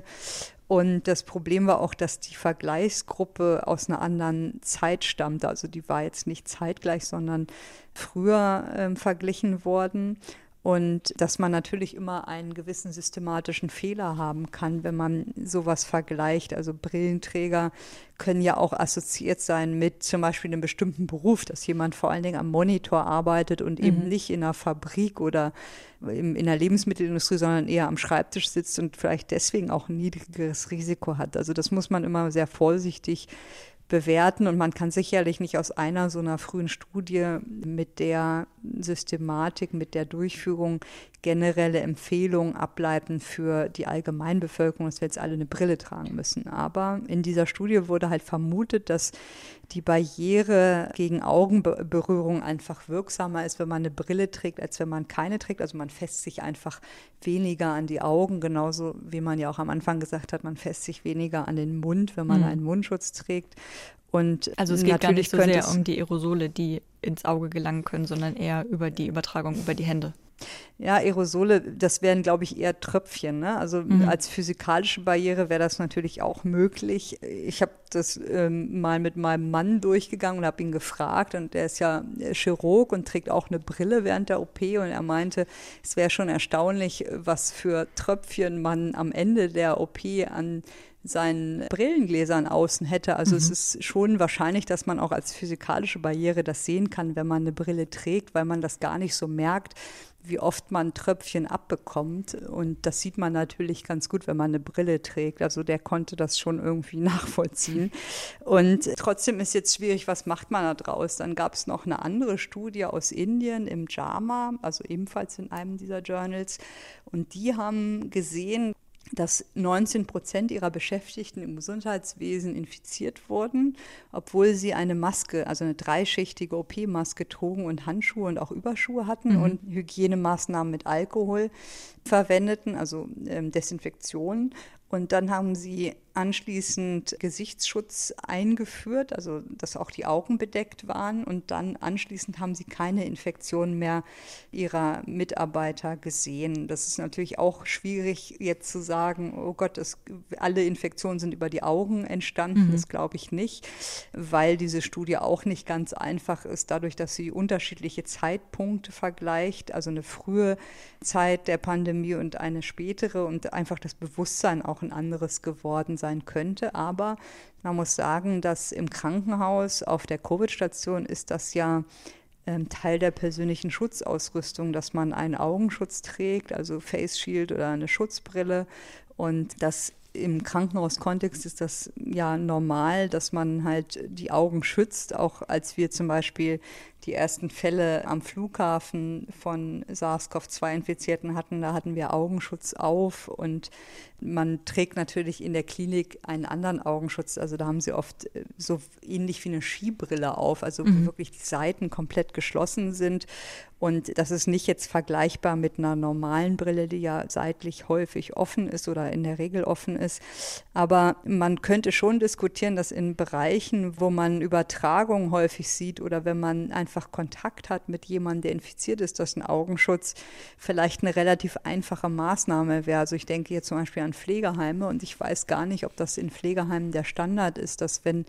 Und das Problem war auch, dass die Vergleichsgruppe aus einer anderen Zeit stammte. Also die war jetzt nicht zeitgleich, sondern früher äh, verglichen worden. Und dass man natürlich immer einen gewissen systematischen Fehler haben kann, wenn man sowas vergleicht. Also Brillenträger können ja auch assoziiert sein mit zum Beispiel einem bestimmten Beruf, dass jemand vor allen Dingen am Monitor arbeitet und mhm. eben nicht in einer Fabrik oder in der Lebensmittelindustrie, sondern eher am Schreibtisch sitzt und vielleicht deswegen auch ein niedrigeres Risiko hat. Also das muss man immer sehr vorsichtig bewerten. Und man kann sicherlich nicht aus einer so einer frühen Studie mit der Systematik, mit der Durchführung generelle Empfehlungen ableiten für die Allgemeinbevölkerung, dass wir jetzt alle eine Brille tragen müssen. Aber in dieser Studie wurde halt vermutet, dass die Barriere gegen Augenberührung einfach wirksamer ist, wenn man eine Brille trägt, als wenn man keine trägt. Also man fässt sich einfach weniger an die Augen, genauso wie man ja auch am Anfang gesagt hat, man fässt sich weniger an den Mund, wenn man mhm. einen Mundschutz trägt. Und also es geht gar nicht so sehr um die Aerosole, die ins Auge gelangen können, sondern eher über die Übertragung über die Hände. Ja, Aerosole, das wären, glaube ich, eher Tröpfchen. Ne? Also mhm. als physikalische Barriere wäre das natürlich auch möglich. Ich habe das ähm, mal mit meinem Mann durchgegangen und habe ihn gefragt. Und er ist ja Chirurg und trägt auch eine Brille während der OP. Und er meinte, es wäre schon erstaunlich, was für Tröpfchen man am Ende der OP an seinen Brillengläsern außen hätte. Also mhm. es ist schon wahrscheinlich, dass man auch als physikalische Barriere das sehen kann, wenn man eine Brille trägt, weil man das gar nicht so merkt, wie oft man Tröpfchen abbekommt. Und das sieht man natürlich ganz gut, wenn man eine Brille trägt. Also der konnte das schon irgendwie [laughs] nachvollziehen. Und trotzdem ist jetzt schwierig, was macht man da draus? Dann gab es noch eine andere Studie aus Indien im JAMA, also ebenfalls in einem dieser Journals. Und die haben gesehen, dass 19 Prozent ihrer Beschäftigten im Gesundheitswesen infiziert wurden, obwohl sie eine Maske, also eine dreischichtige OP-Maske trugen und Handschuhe und auch Überschuhe hatten mhm. und Hygienemaßnahmen mit Alkohol verwendeten, also ähm, Desinfektion. Und dann haben sie anschließend Gesichtsschutz eingeführt, also dass auch die Augen bedeckt waren. Und dann anschließend haben sie keine Infektionen mehr ihrer Mitarbeiter gesehen. Das ist natürlich auch schwierig jetzt zu sagen, oh Gott, das, alle Infektionen sind über die Augen entstanden. Mhm. Das glaube ich nicht, weil diese Studie auch nicht ganz einfach ist, dadurch, dass sie unterschiedliche Zeitpunkte vergleicht, also eine frühe Zeit der Pandemie und eine spätere und einfach das Bewusstsein auch ein anderes geworden sein sein könnte. Aber man muss sagen, dass im Krankenhaus auf der Covid-Station ist das ja ähm, Teil der persönlichen Schutzausrüstung, dass man einen Augenschutz trägt, also Face Shield oder eine Schutzbrille. Und das im Krankenhauskontext ist das ja normal, dass man halt die Augen schützt, auch als wir zum Beispiel die ersten Fälle am Flughafen von SARS-CoV-2-Infizierten hatten, da hatten wir Augenschutz auf und man trägt natürlich in der Klinik einen anderen Augenschutz. Also da haben sie oft äh, so ähnlich wie eine Skibrille auf, also mhm. wirklich die Seiten komplett geschlossen sind. Und das ist nicht jetzt vergleichbar mit einer normalen Brille, die ja seitlich häufig offen ist oder in der Regel offen ist. Aber man könnte schon diskutieren, dass in Bereichen, wo man Übertragung häufig sieht oder wenn man einfach Kontakt hat mit jemandem, der infiziert ist, dass ein Augenschutz vielleicht eine relativ einfache Maßnahme wäre. Also ich denke jetzt zum Beispiel an Pflegeheime und ich weiß gar nicht, ob das in Pflegeheimen der Standard ist, dass wenn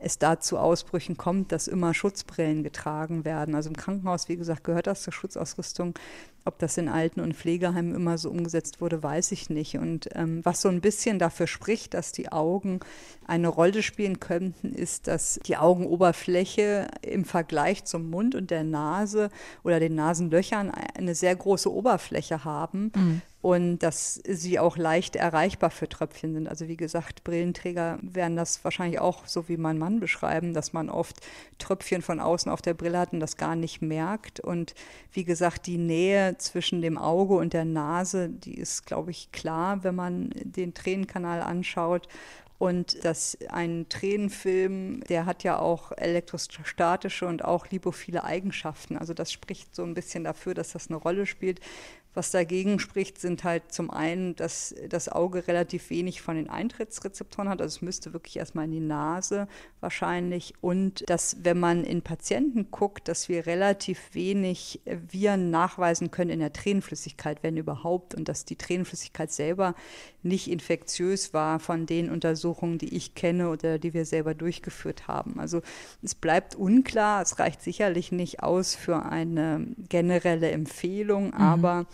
es da zu Ausbrüchen kommt, dass immer Schutzbrillen getragen werden. Also im Krankenhaus, wie gesagt, gehört das zur Schutzausrüstung. Ob das in Alten- und Pflegeheimen immer so umgesetzt wurde, weiß ich nicht. Und ähm, was so ein bisschen dafür spricht, dass die Augen eine Rolle spielen könnten, ist, dass die Augenoberfläche im Vergleich zum Mund und der Nase oder den Nasenlöchern eine sehr große Oberfläche haben. Mhm und dass sie auch leicht erreichbar für Tröpfchen sind. Also wie gesagt, Brillenträger werden das wahrscheinlich auch so wie mein Mann beschreiben, dass man oft Tröpfchen von außen auf der Brille hat und das gar nicht merkt. Und wie gesagt, die Nähe zwischen dem Auge und der Nase, die ist, glaube ich, klar, wenn man den Tränenkanal anschaut. Und dass ein Tränenfilm, der hat ja auch elektrostatische und auch lipophile Eigenschaften. Also das spricht so ein bisschen dafür, dass das eine Rolle spielt. Was dagegen spricht, sind halt zum einen, dass das Auge relativ wenig von den Eintrittsrezeptoren hat. Also es müsste wirklich erstmal in die Nase wahrscheinlich. Und dass, wenn man in Patienten guckt, dass wir relativ wenig Viren nachweisen können in der Tränenflüssigkeit, wenn überhaupt. Und dass die Tränenflüssigkeit selber nicht infektiös war von den Untersuchungen, die ich kenne oder die wir selber durchgeführt haben. Also es bleibt unklar. Es reicht sicherlich nicht aus für eine generelle Empfehlung, mhm. aber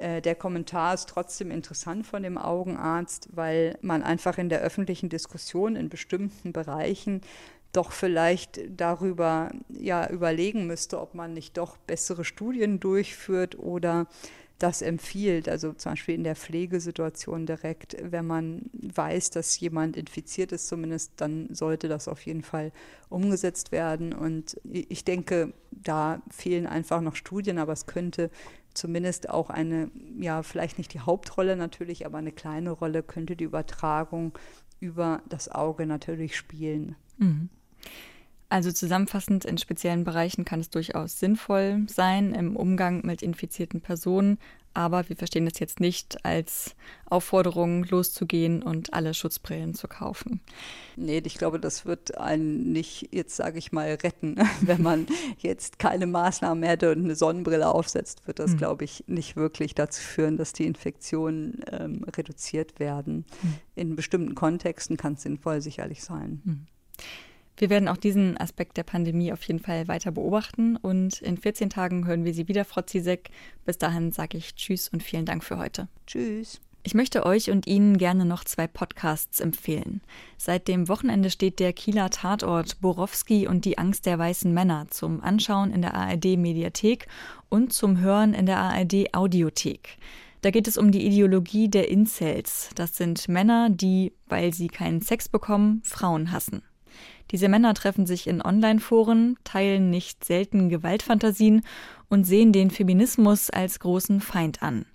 der Kommentar ist trotzdem interessant von dem Augenarzt, weil man einfach in der öffentlichen Diskussion in bestimmten Bereichen doch vielleicht darüber ja überlegen müsste, ob man nicht doch bessere Studien durchführt oder das empfiehlt. Also zum Beispiel in der Pflegesituation direkt, wenn man weiß, dass jemand infiziert ist, zumindest, dann sollte das auf jeden Fall umgesetzt werden. Und ich denke, da fehlen einfach noch Studien, aber es könnte zumindest auch eine, ja, vielleicht nicht die Hauptrolle natürlich, aber eine kleine Rolle könnte die Übertragung über das Auge natürlich spielen. Mhm. Also zusammenfassend, in speziellen Bereichen kann es durchaus sinnvoll sein im Umgang mit infizierten Personen, aber wir verstehen das jetzt nicht als Aufforderung, loszugehen und alle Schutzbrillen zu kaufen. Nee, ich glaube, das wird einen nicht, jetzt sage ich mal, retten. [laughs] Wenn man jetzt keine Maßnahmen hätte und eine Sonnenbrille aufsetzt, wird das, mhm. glaube ich, nicht wirklich dazu führen, dass die Infektionen ähm, reduziert werden. Mhm. In bestimmten Kontexten kann es sinnvoll sicherlich sein. Mhm. Wir werden auch diesen Aspekt der Pandemie auf jeden Fall weiter beobachten und in 14 Tagen hören wir Sie wieder, Frau Zizek. Bis dahin sage ich Tschüss und vielen Dank für heute. Tschüss. Ich möchte euch und Ihnen gerne noch zwei Podcasts empfehlen. Seit dem Wochenende steht der Kieler Tatort Borowski und die Angst der weißen Männer zum Anschauen in der ARD Mediathek und zum Hören in der ARD Audiothek. Da geht es um die Ideologie der Incels. Das sind Männer, die, weil sie keinen Sex bekommen, Frauen hassen. Diese Männer treffen sich in Online-Foren, teilen nicht selten Gewaltfantasien und sehen den Feminismus als großen Feind an.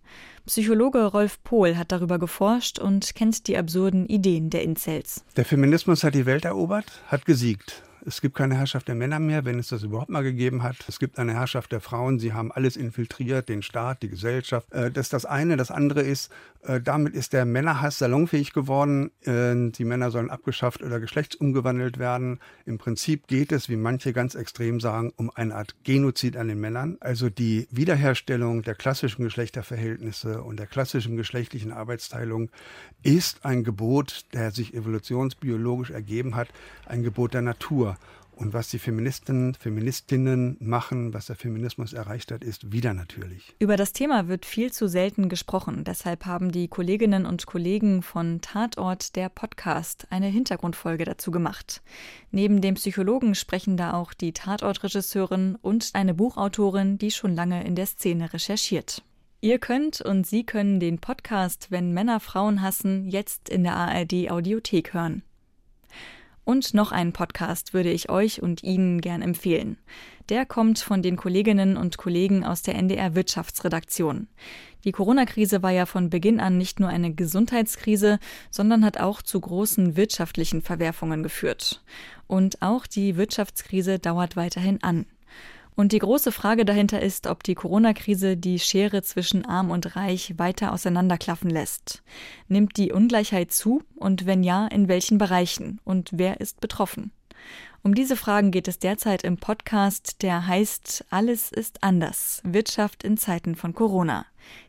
Psychologe Rolf Pohl hat darüber geforscht und kennt die absurden Ideen der Incels. Der Feminismus hat die Welt erobert, hat gesiegt. Es gibt keine Herrschaft der Männer mehr, wenn es das überhaupt mal gegeben hat. Es gibt eine Herrschaft der Frauen. Sie haben alles infiltriert, den Staat, die Gesellschaft. Äh, das ist das eine. Das andere ist, äh, damit ist der Männerhass salonfähig geworden. Äh, die Männer sollen abgeschafft oder geschlechtsumgewandelt werden. Im Prinzip geht es, wie manche ganz extrem sagen, um eine Art Genozid an den Männern. Also die Wiederherstellung der klassischen Geschlechterverhältnisse und der klassischen geschlechtlichen Arbeitsteilung ist ein Gebot, der sich evolutionsbiologisch ergeben hat, ein Gebot der Natur. Und was die Feministen, Feministinnen machen, was der Feminismus erreicht hat, ist wieder natürlich. Über das Thema wird viel zu selten gesprochen. Deshalb haben die Kolleginnen und Kollegen von Tatort der Podcast eine Hintergrundfolge dazu gemacht. Neben dem Psychologen sprechen da auch die Tatortregisseurin und eine Buchautorin, die schon lange in der Szene recherchiert. Ihr könnt und Sie können den Podcast Wenn Männer Frauen hassen jetzt in der ARD Audiothek hören. Und noch einen Podcast würde ich euch und Ihnen gern empfehlen. Der kommt von den Kolleginnen und Kollegen aus der NDR Wirtschaftsredaktion. Die Corona-Krise war ja von Beginn an nicht nur eine Gesundheitskrise, sondern hat auch zu großen wirtschaftlichen Verwerfungen geführt. Und auch die Wirtschaftskrise dauert weiterhin an. Und die große Frage dahinter ist, ob die Corona-Krise die Schere zwischen Arm und Reich weiter auseinanderklaffen lässt. Nimmt die Ungleichheit zu und wenn ja, in welchen Bereichen und wer ist betroffen? Um diese Fragen geht es derzeit im Podcast, der heißt Alles ist anders. Wirtschaft in Zeiten von Corona.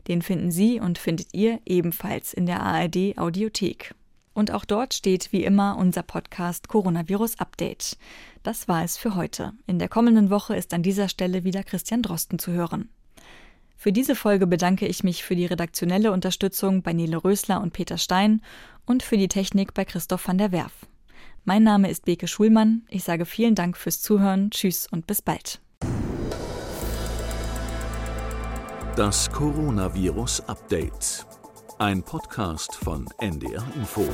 Den finden Sie und findet ihr ebenfalls in der ARD Audiothek. Und auch dort steht wie immer unser Podcast Coronavirus Update. Das war es für heute. In der kommenden Woche ist an dieser Stelle wieder Christian Drosten zu hören. Für diese Folge bedanke ich mich für die redaktionelle Unterstützung bei Nele Rösler und Peter Stein und für die Technik bei Christoph van der Werf. Mein Name ist Beke Schulmann. Ich sage vielen Dank fürs Zuhören. Tschüss und bis bald. Das Coronavirus Update. Ein Podcast von NDR Info.